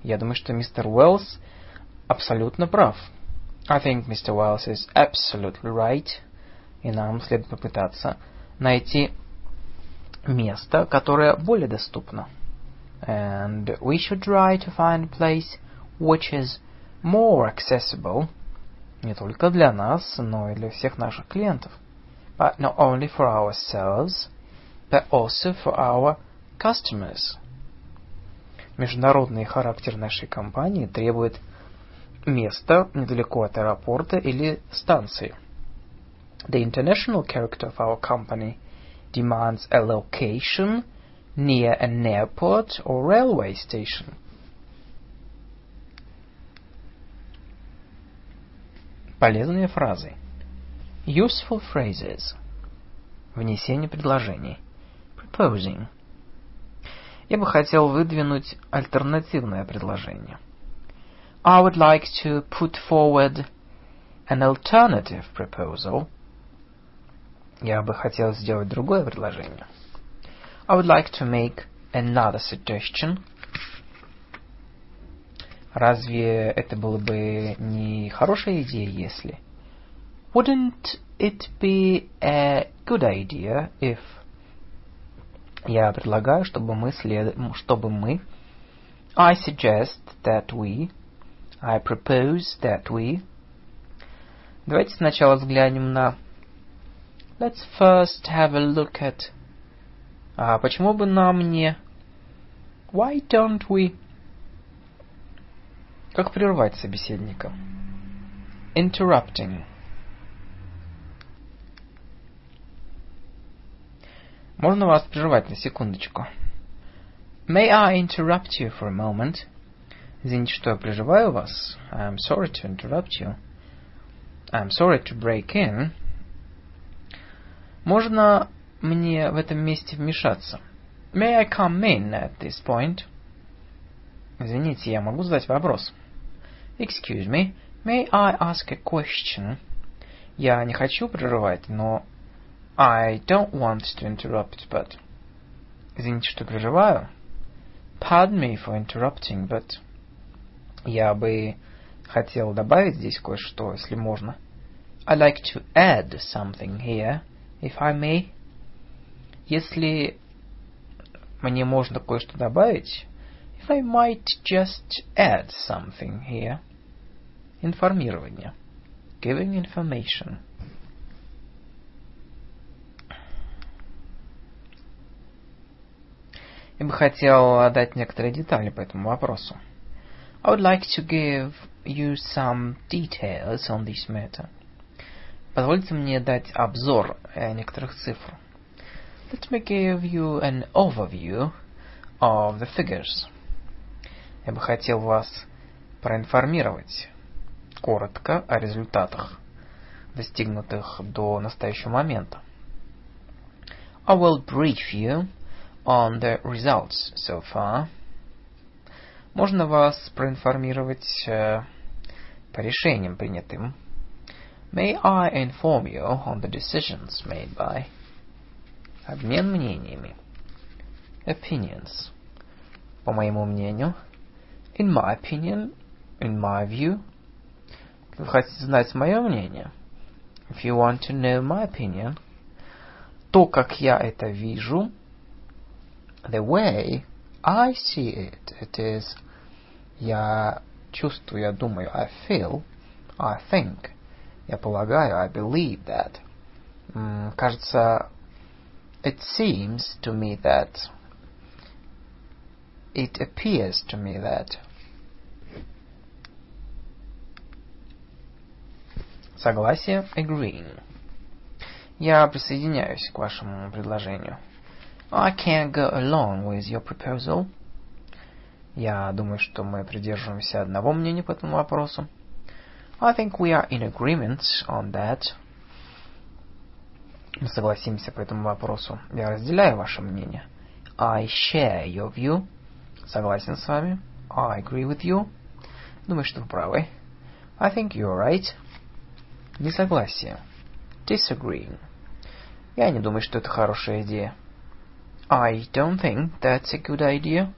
Я думаю, что мистер Уэллс абсолютно прав. I think Mr. Wells is absolutely right. И нам следует попытаться найти место, которое более доступно. And we should try to find a place which is more accessible не только для нас, но и для всех наших клиентов but not only for ourselves, but also for our customers. Международный характер нашей компании требует места недалеко от аэропорта или станции. The international character of our company demands a location near an airport or railway station. Полезные фразы. Useful phrases. Внесение предложений. Proposing. Я бы хотел выдвинуть альтернативное предложение. I would like to put forward an alternative proposal – Я бы хотел сделать другое предложение. I would like to make another suggestion. Разве это было бы не хорошая идея, если... Wouldn't it be a good idea if... Я предлагаю, чтобы мы след... чтобы мы... I suggest that we... I propose that we... Давайте сначала взглянем на... Let's first have a look at... А почему бы нам не... Why don't we... Как прервать собеседника? Interrupting. Можно вас прервать на секундочку? May I interrupt you for a moment? Извините, что я прерываю вас. I'm sorry to interrupt you. I'm sorry to break in. Можно мне в этом месте вмешаться? May I come in at this point? Извините, я могу задать вопрос? Excuse me, may I ask a question? Я не хочу прерывать, но I don't want to interrupt, but... Извините, что прерываю. Pardon me for interrupting, but... Я бы хотел добавить здесь кое-что, если можно. I'd like to add something here, if I may. Если мне можно кое-что добавить, if I might just add something here. Информирование. Giving information. Я бы хотел дать некоторые детали по этому вопросу. I would like to give you some details on this matter. Позвольте мне дать обзор некоторых цифр. Let me give you an overview of the figures. Я бы хотел вас проинформировать коротко о результатах, достигнутых до настоящего момента. I will brief you on the results so far. Можно вас проинформировать э, по решениям принятым. May I inform you on the decisions made by обмен мнениями opinions. По моему мнению in my opinion in my view если вы хотите знать мое мнение? If you want to know my opinion то как я это вижу the way I see it it is я чувствую я думаю I feel I think. Я полагаю, I believe that. кажется, it seems to me that It appears to me that. Согласие. Agreeing. Я присоединяюсь к вашему предложению. I can't go along with your proposal. Я думаю, что мы придерживаемся одного мнения по этому вопросу. I think we are in agreement on that. Мы согласимся по этому вопросу. Я разделяю ваше мнение. I share your view. Согласен с вами. I agree with you. Думаю, что вы правы. I think you're right. Несогласие. Disagreeing. Я не думаю, что это хорошая идея. I don't think that's a good idea.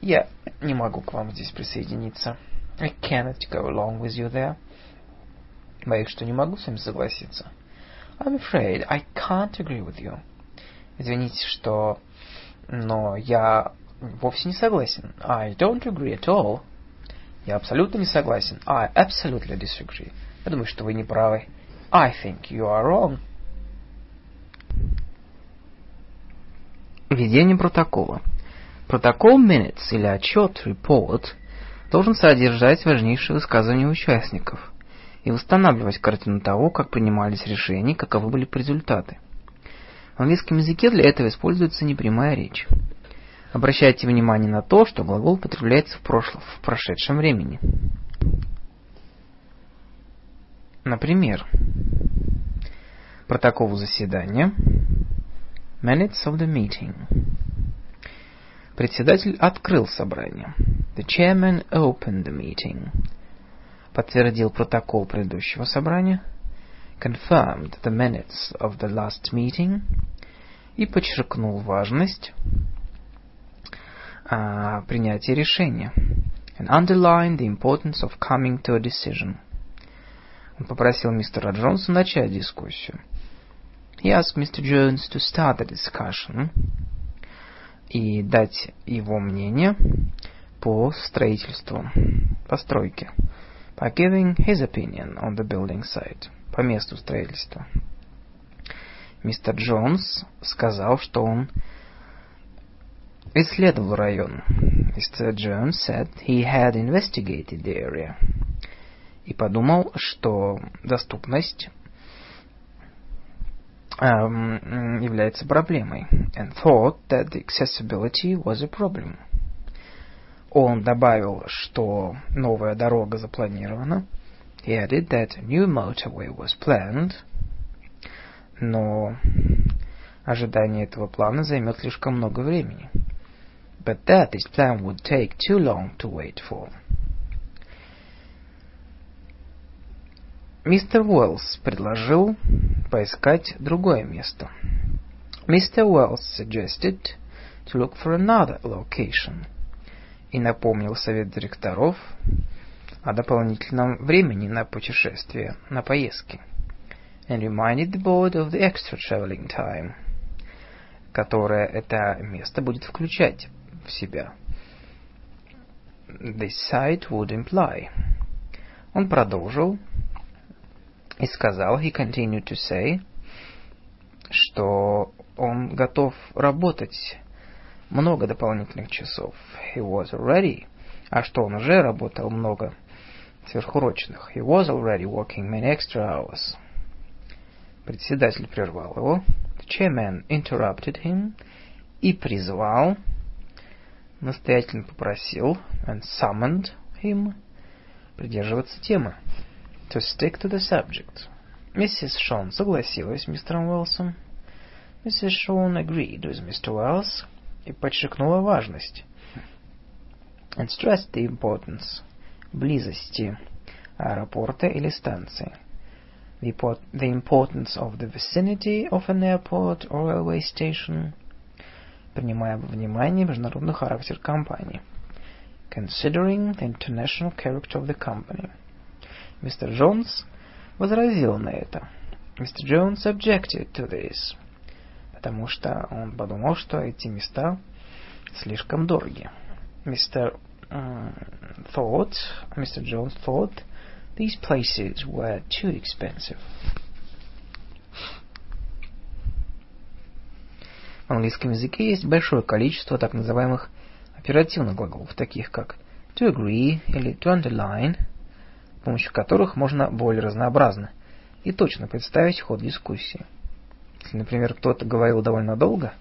Я не могу к вам здесь присоединиться. I cannot go along with you there. Боюсь, что не могу с вами согласиться. I'm afraid I can't agree with you. Извините, что... Но я вовсе не согласен. I don't agree at all. Я абсолютно не согласен. I absolutely disagree. Я думаю, что вы не правы. I think you are wrong. Введение протокола. Протокол minutes или отчет report должен содержать важнейшие высказывания участников и восстанавливать картину того, как принимались решения, каковы были результаты. В английском языке для этого используется непрямая речь. Обращайте внимание на то, что глагол употребляется в, прошлом, в прошедшем времени. Например, протокол заседания Minutes of the meeting. Председатель открыл собрание. The chairman opened the meeting. Подтвердил протокол предыдущего собрания. Confirmed the minutes of the last meeting. И подчеркнул важность а, принятия решения. And underlined the importance of coming to a decision. Он попросил мистера Джонса начать дискуссию. He asked Mr. Jones to start the discussion и дать его мнение по строительству, постройке, by giving his opinion on the building site, по месту строительства. Мистер Джонс сказал, что он исследовал район. Mr. Jones said he had investigated the area. И подумал, что доступность um, является проблемой. And thought that the accessibility was a problem. Он добавил, что новая дорога запланирована. He added that a new motorway was planned. Но ожидание этого плана займет слишком много времени. But that this plan would take too long to wait for. Мистер Уэллс предложил поискать другое место. Mr. Wells suggested to look for another location и напомнил совет директоров о дополнительном времени на путешествие, на поездки. And reminded the board of the extra traveling time, которое это место будет включать в себя. This site would imply. Он продолжил и сказал, he continued to say, что он готов работать много дополнительных часов. He was already, а что он уже работал много сверхурочных. He was already working many extra hours. Председатель прервал его. The chairman interrupted him и призвал, настоятельно попросил, and summoned him, придерживаться темы to stick to the subject. Mrs. Shawn согласилась с мистером Уэллсом. Mrs. Shawn agreed with Mr. Wells и подчеркнула важность. And stressed the importance близости аэропорта или станции. The, the importance of the vicinity of an airport or railway station, принимая во внимание международный характер компании. Considering the international character of the company – Мистер Джонс возразил на это. Мистер Джонс objected to this, потому что он подумал, что эти места слишком дороги. Мистер thought, Mr. Jones thought these places were too expensive. В английском языке есть большое количество так называемых оперативных глаголов, таких как to agree или to underline, помощью которых можно более разнообразно и точно представить ход дискуссии. Если, например, кто-то говорил довольно долго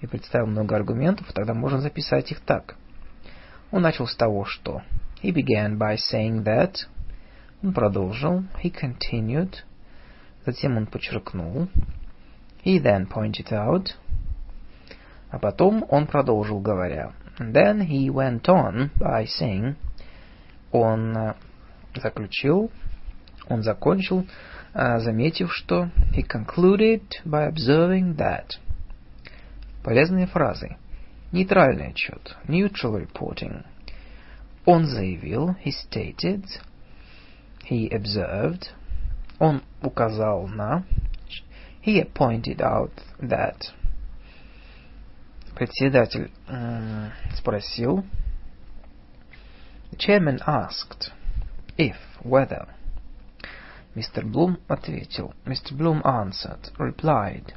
и представил много аргументов, тогда можно записать их так. Он начал с того, что he began by saying that, он продолжил, he continued, затем он подчеркнул, he then pointed out, а потом он продолжил, говоря, then he went on by saying, он э, заключил, он закончил, э, заметив, что he concluded by observing that. Полезные фразы. Нейтральный отчет. Neutral reporting. Он заявил, he stated, he observed, он указал на, he pointed out that. Председатель э, спросил, the chairman asked, if, whether. Мистер Блум ответил. Mr. Bloom answered, replied.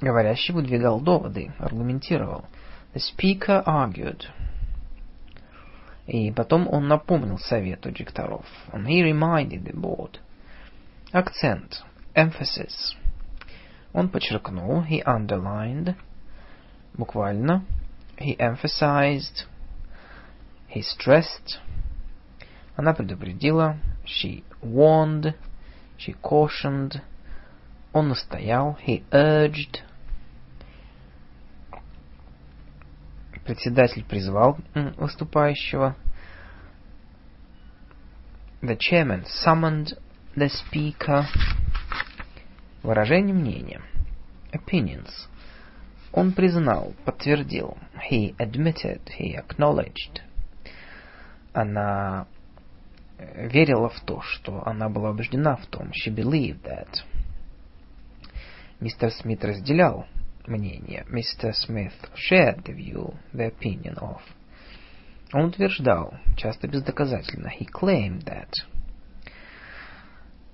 Говорящий выдвигал доводы, аргументировал. The speaker argued. И потом он напомнил совету директоров. And he reminded the board. Акцент. Emphasis. Он подчеркнул. He underlined. Буквально. He emphasized. He stressed. Она предупредила. She warned. She cautioned. Он настоял. He urged. Председатель призвал выступающего. The chairman summoned the speaker. Выражение мнения. Opinions. Он признал, подтвердил. He admitted, he acknowledged. Она верила в то, что она была убеждена в том. She believed that. Мистер Смит разделял мнение. Мистер Смит shared the view, the opinion of. Он утверждал, часто бездоказательно. He claimed that.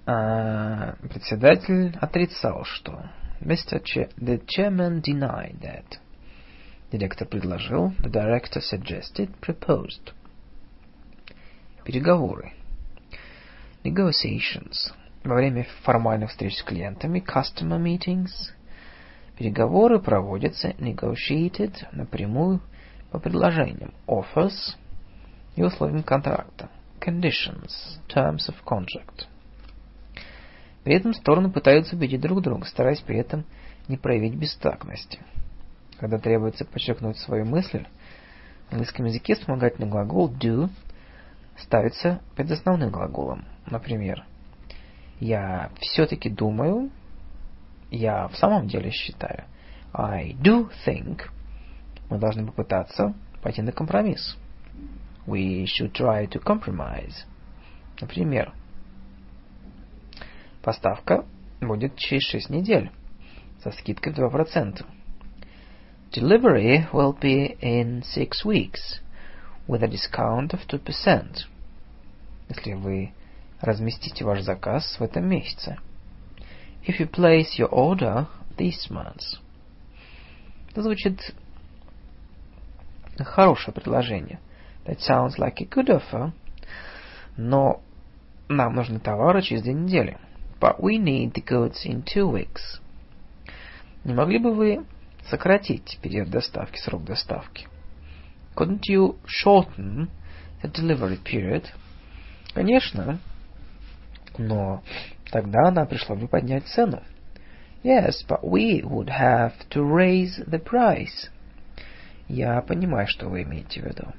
А председатель отрицал, что. Mr. Ch the chairman denied that. Директор предложил. The director suggested, proposed. Переговоры. Negotiations. Во время формальных встреч с клиентами, customer meetings, переговоры проводятся negotiated напрямую по предложениям offers и условиям контракта conditions, terms of contract. При этом стороны пытаются убедить друг друга, стараясь при этом не проявить бестактности. Когда требуется подчеркнуть свою мысль, в английском языке вспомогательный глагол do ставится перед основным глаголом. Например, я все-таки думаю, я в самом деле считаю. I do think. Мы должны попытаться пойти на компромисс. We should try to compromise. Например, поставка будет через 6 недель со скидкой в 2%. Delivery will be in six weeks with a discount of 2%. Если вы разместите ваш заказ в этом месяце. If you place your order this month. Это звучит хорошее предложение. That sounds like a good offer. Но нам нужны товары через две недели. But we need the goods in two weeks. Не могли бы вы сократить период доставки, срок доставки? Couldn't you shorten the delivery period? Конечно, но тогда она пришла бы поднять цену. Yes, but we would have to raise the price. Я понимаю, что вы имеете в виду.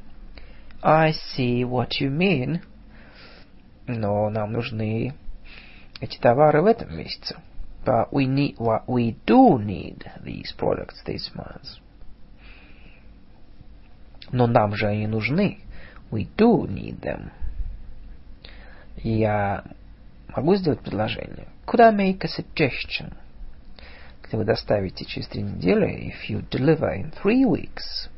I see what you mean. Но нам нужны эти товары в этом месяце. But we need what we do need these products this month. Но нам же они нужны. We do need them. Я могу сделать предложение? Could I make a suggestion? Если вы доставите через три недели, if you deliver in three weeks,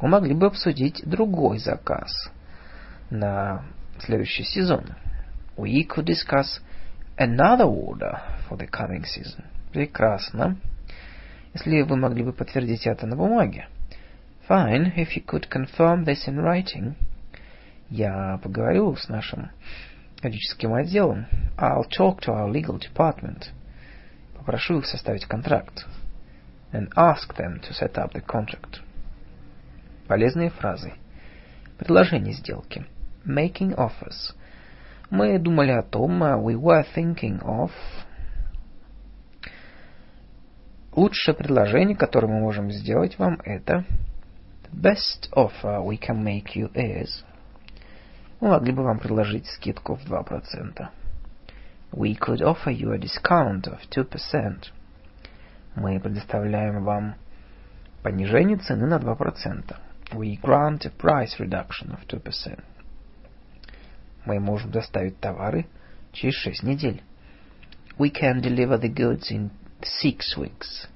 мы могли бы обсудить другой заказ на следующий сезон. We could discuss another order for the coming season. Прекрасно. Если вы могли бы подтвердить это на бумаге. Fine, if you could confirm this in writing. Я поговорю с нашим юридическим отделом. I'll talk to our legal department. Попрошу их составить контракт. And ask them to set up the contract. Полезные фразы. Предложение сделки. Making offers. Мы думали о том, we were thinking of... Лучшее предложение, которое мы можем сделать вам, это... The best offer we can make you is... Мы могли бы вам предложить скидку в 2%. We could offer you a discount of 2%. Мы предоставляем вам понижение цены на 2%. We grant a price reduction of 2%. Мы можем доставить товары через 6 недель. We can deliver the goods in six weeks.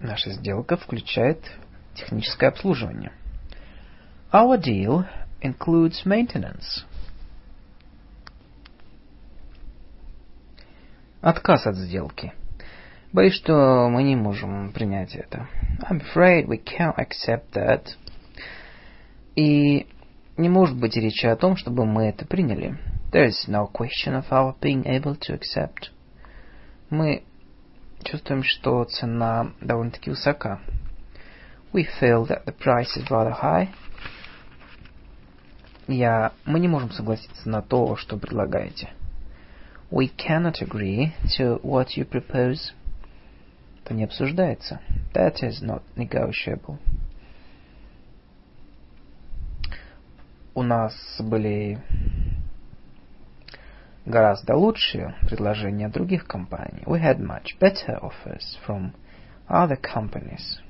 Наша сделка включает техническое обслуживание. Our deal includes maintenance. Отказ от сделки. Боюсь, что мы не можем принять это. I'm afraid we can't accept that. И не может быть речи о том, чтобы мы это приняли. There is no question of our being able to accept. Мы чувствуем, что цена довольно-таки высока. We feel that the price is rather high. Я... Мы не можем согласиться на то, что предлагаете. We cannot agree to what you propose. Это не обсуждается. That is not negotiable. У нас были гораздо лучшие предложения других компаний. We had much better offers from other companies.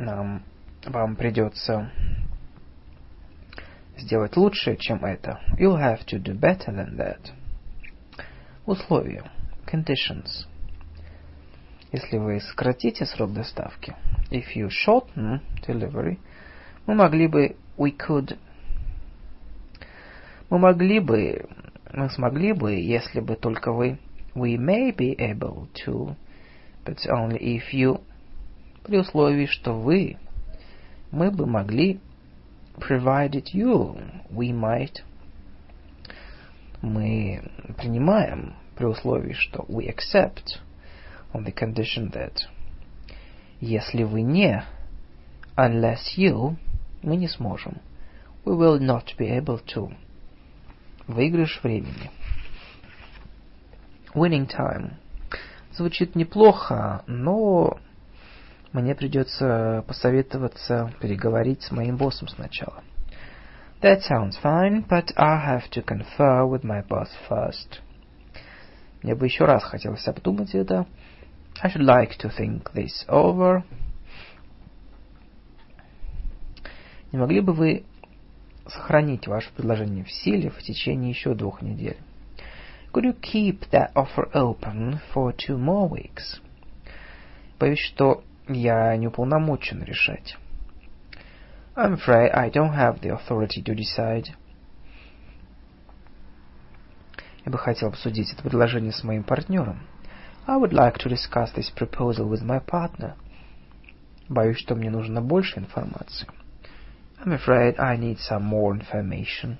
Нам вам придется сделать лучше, чем это. You'll have to do better than that. Условия. Conditions. Если вы сократите срок доставки, if you shorten delivery, мы могли бы, we could, мы могли бы, мы смогли бы, если бы только вы, we may be able to, but only if you, при условии, что вы, мы бы могли, provided you, we might, мы принимаем, при условии, что we accept, on the condition that, если вы не, unless you, мы не сможем, we will not be able to, выигрыш времени, winning time, звучит неплохо, но мне придется посоветоваться, переговорить с моим боссом сначала. That sounds fine, but I'll have to confer with my boss first. Мне бы еще раз хотелось обдумать это. I should like to think this over. Не могли бы вы сохранить ваше предложение в силе в течение еще двух недель? Could you keep that offer open for two more weeks? Боюсь, что я не уполномочен решать. I'm afraid I don't have the authority to decide. Я бы хотел обсудить это предложение с моим партнером. I would like to discuss this proposal with my partner. Боюсь, что мне нужно больше информации. I'm afraid I need some more information.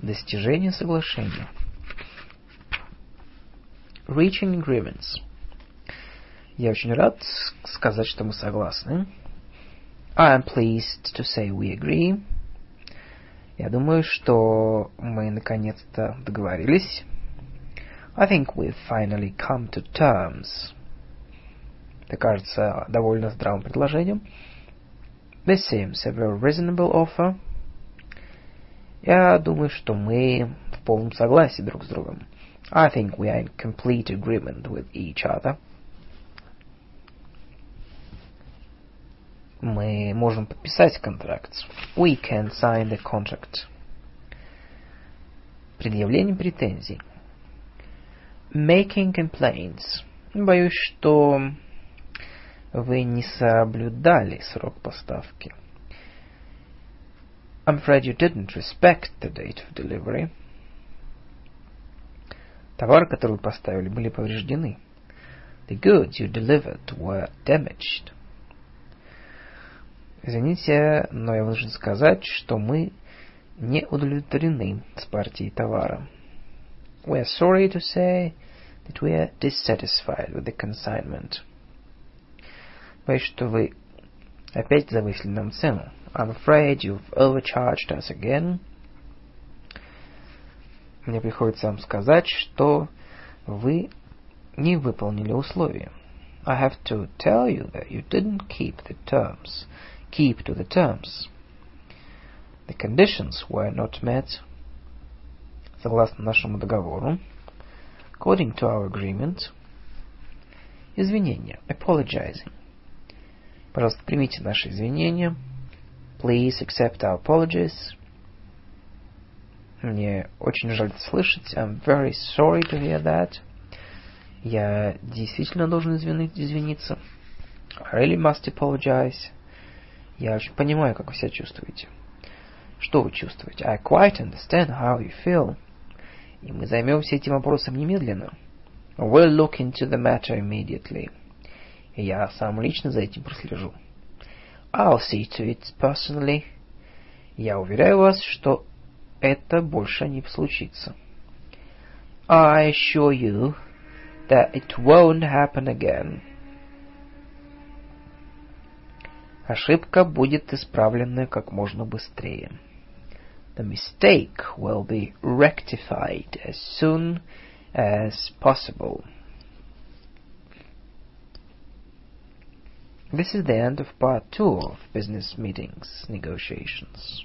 Достижение соглашения. Reaching agreements. Я очень рад сказать, что мы согласны. I am pleased to say we agree. Я думаю, что мы наконец-то договорились. I think we've finally come to terms. Это кажется довольно здравым предложением. This seems a very reasonable offer. Я думаю, что мы в полном согласии друг с другом. I think we are in complete agreement with each other. Мы можем подписать контракт. We can sign the contract. Предъявление претензий. Making complaints. Боюсь, что вы не соблюдали срок поставки. I'm afraid you didn't respect the date of delivery. Товары, которые вы поставили, были повреждены. The goods you delivered were damaged. Извините, но я должен сказать, что мы не удовлетворены с партией товара. We are sorry to say that we are dissatisfied with the consignment. Боюсь, что вы опять завысили нам цену. I'm afraid you've overcharged us again. Мне приходится вам сказать, что вы не выполнили условия. I have to tell you that you didn't keep the terms. Keep to the terms. The conditions were not met. Согласно нашему договору. According to our agreement. Извинения. Apologizing. Пожалуйста, примите наши извинения. Please accept our apologies. Мне очень жаль это слышать. I'm very sorry to hear that. Я действительно должен извиниться. I really must apologize. Я очень понимаю, как вы себя чувствуете. Что вы чувствуете? I quite understand how you feel. И мы займемся этим вопросом немедленно. We'll look into the matter immediately. И я сам лично за этим прослежу. I'll see to it personally. Я уверяю вас, что это больше не случится. I assure you that it won't happen again. Ошибка будет исправлена как можно быстрее. The mistake will be rectified as soon as possible. This is the end of part two of business meetings negotiations.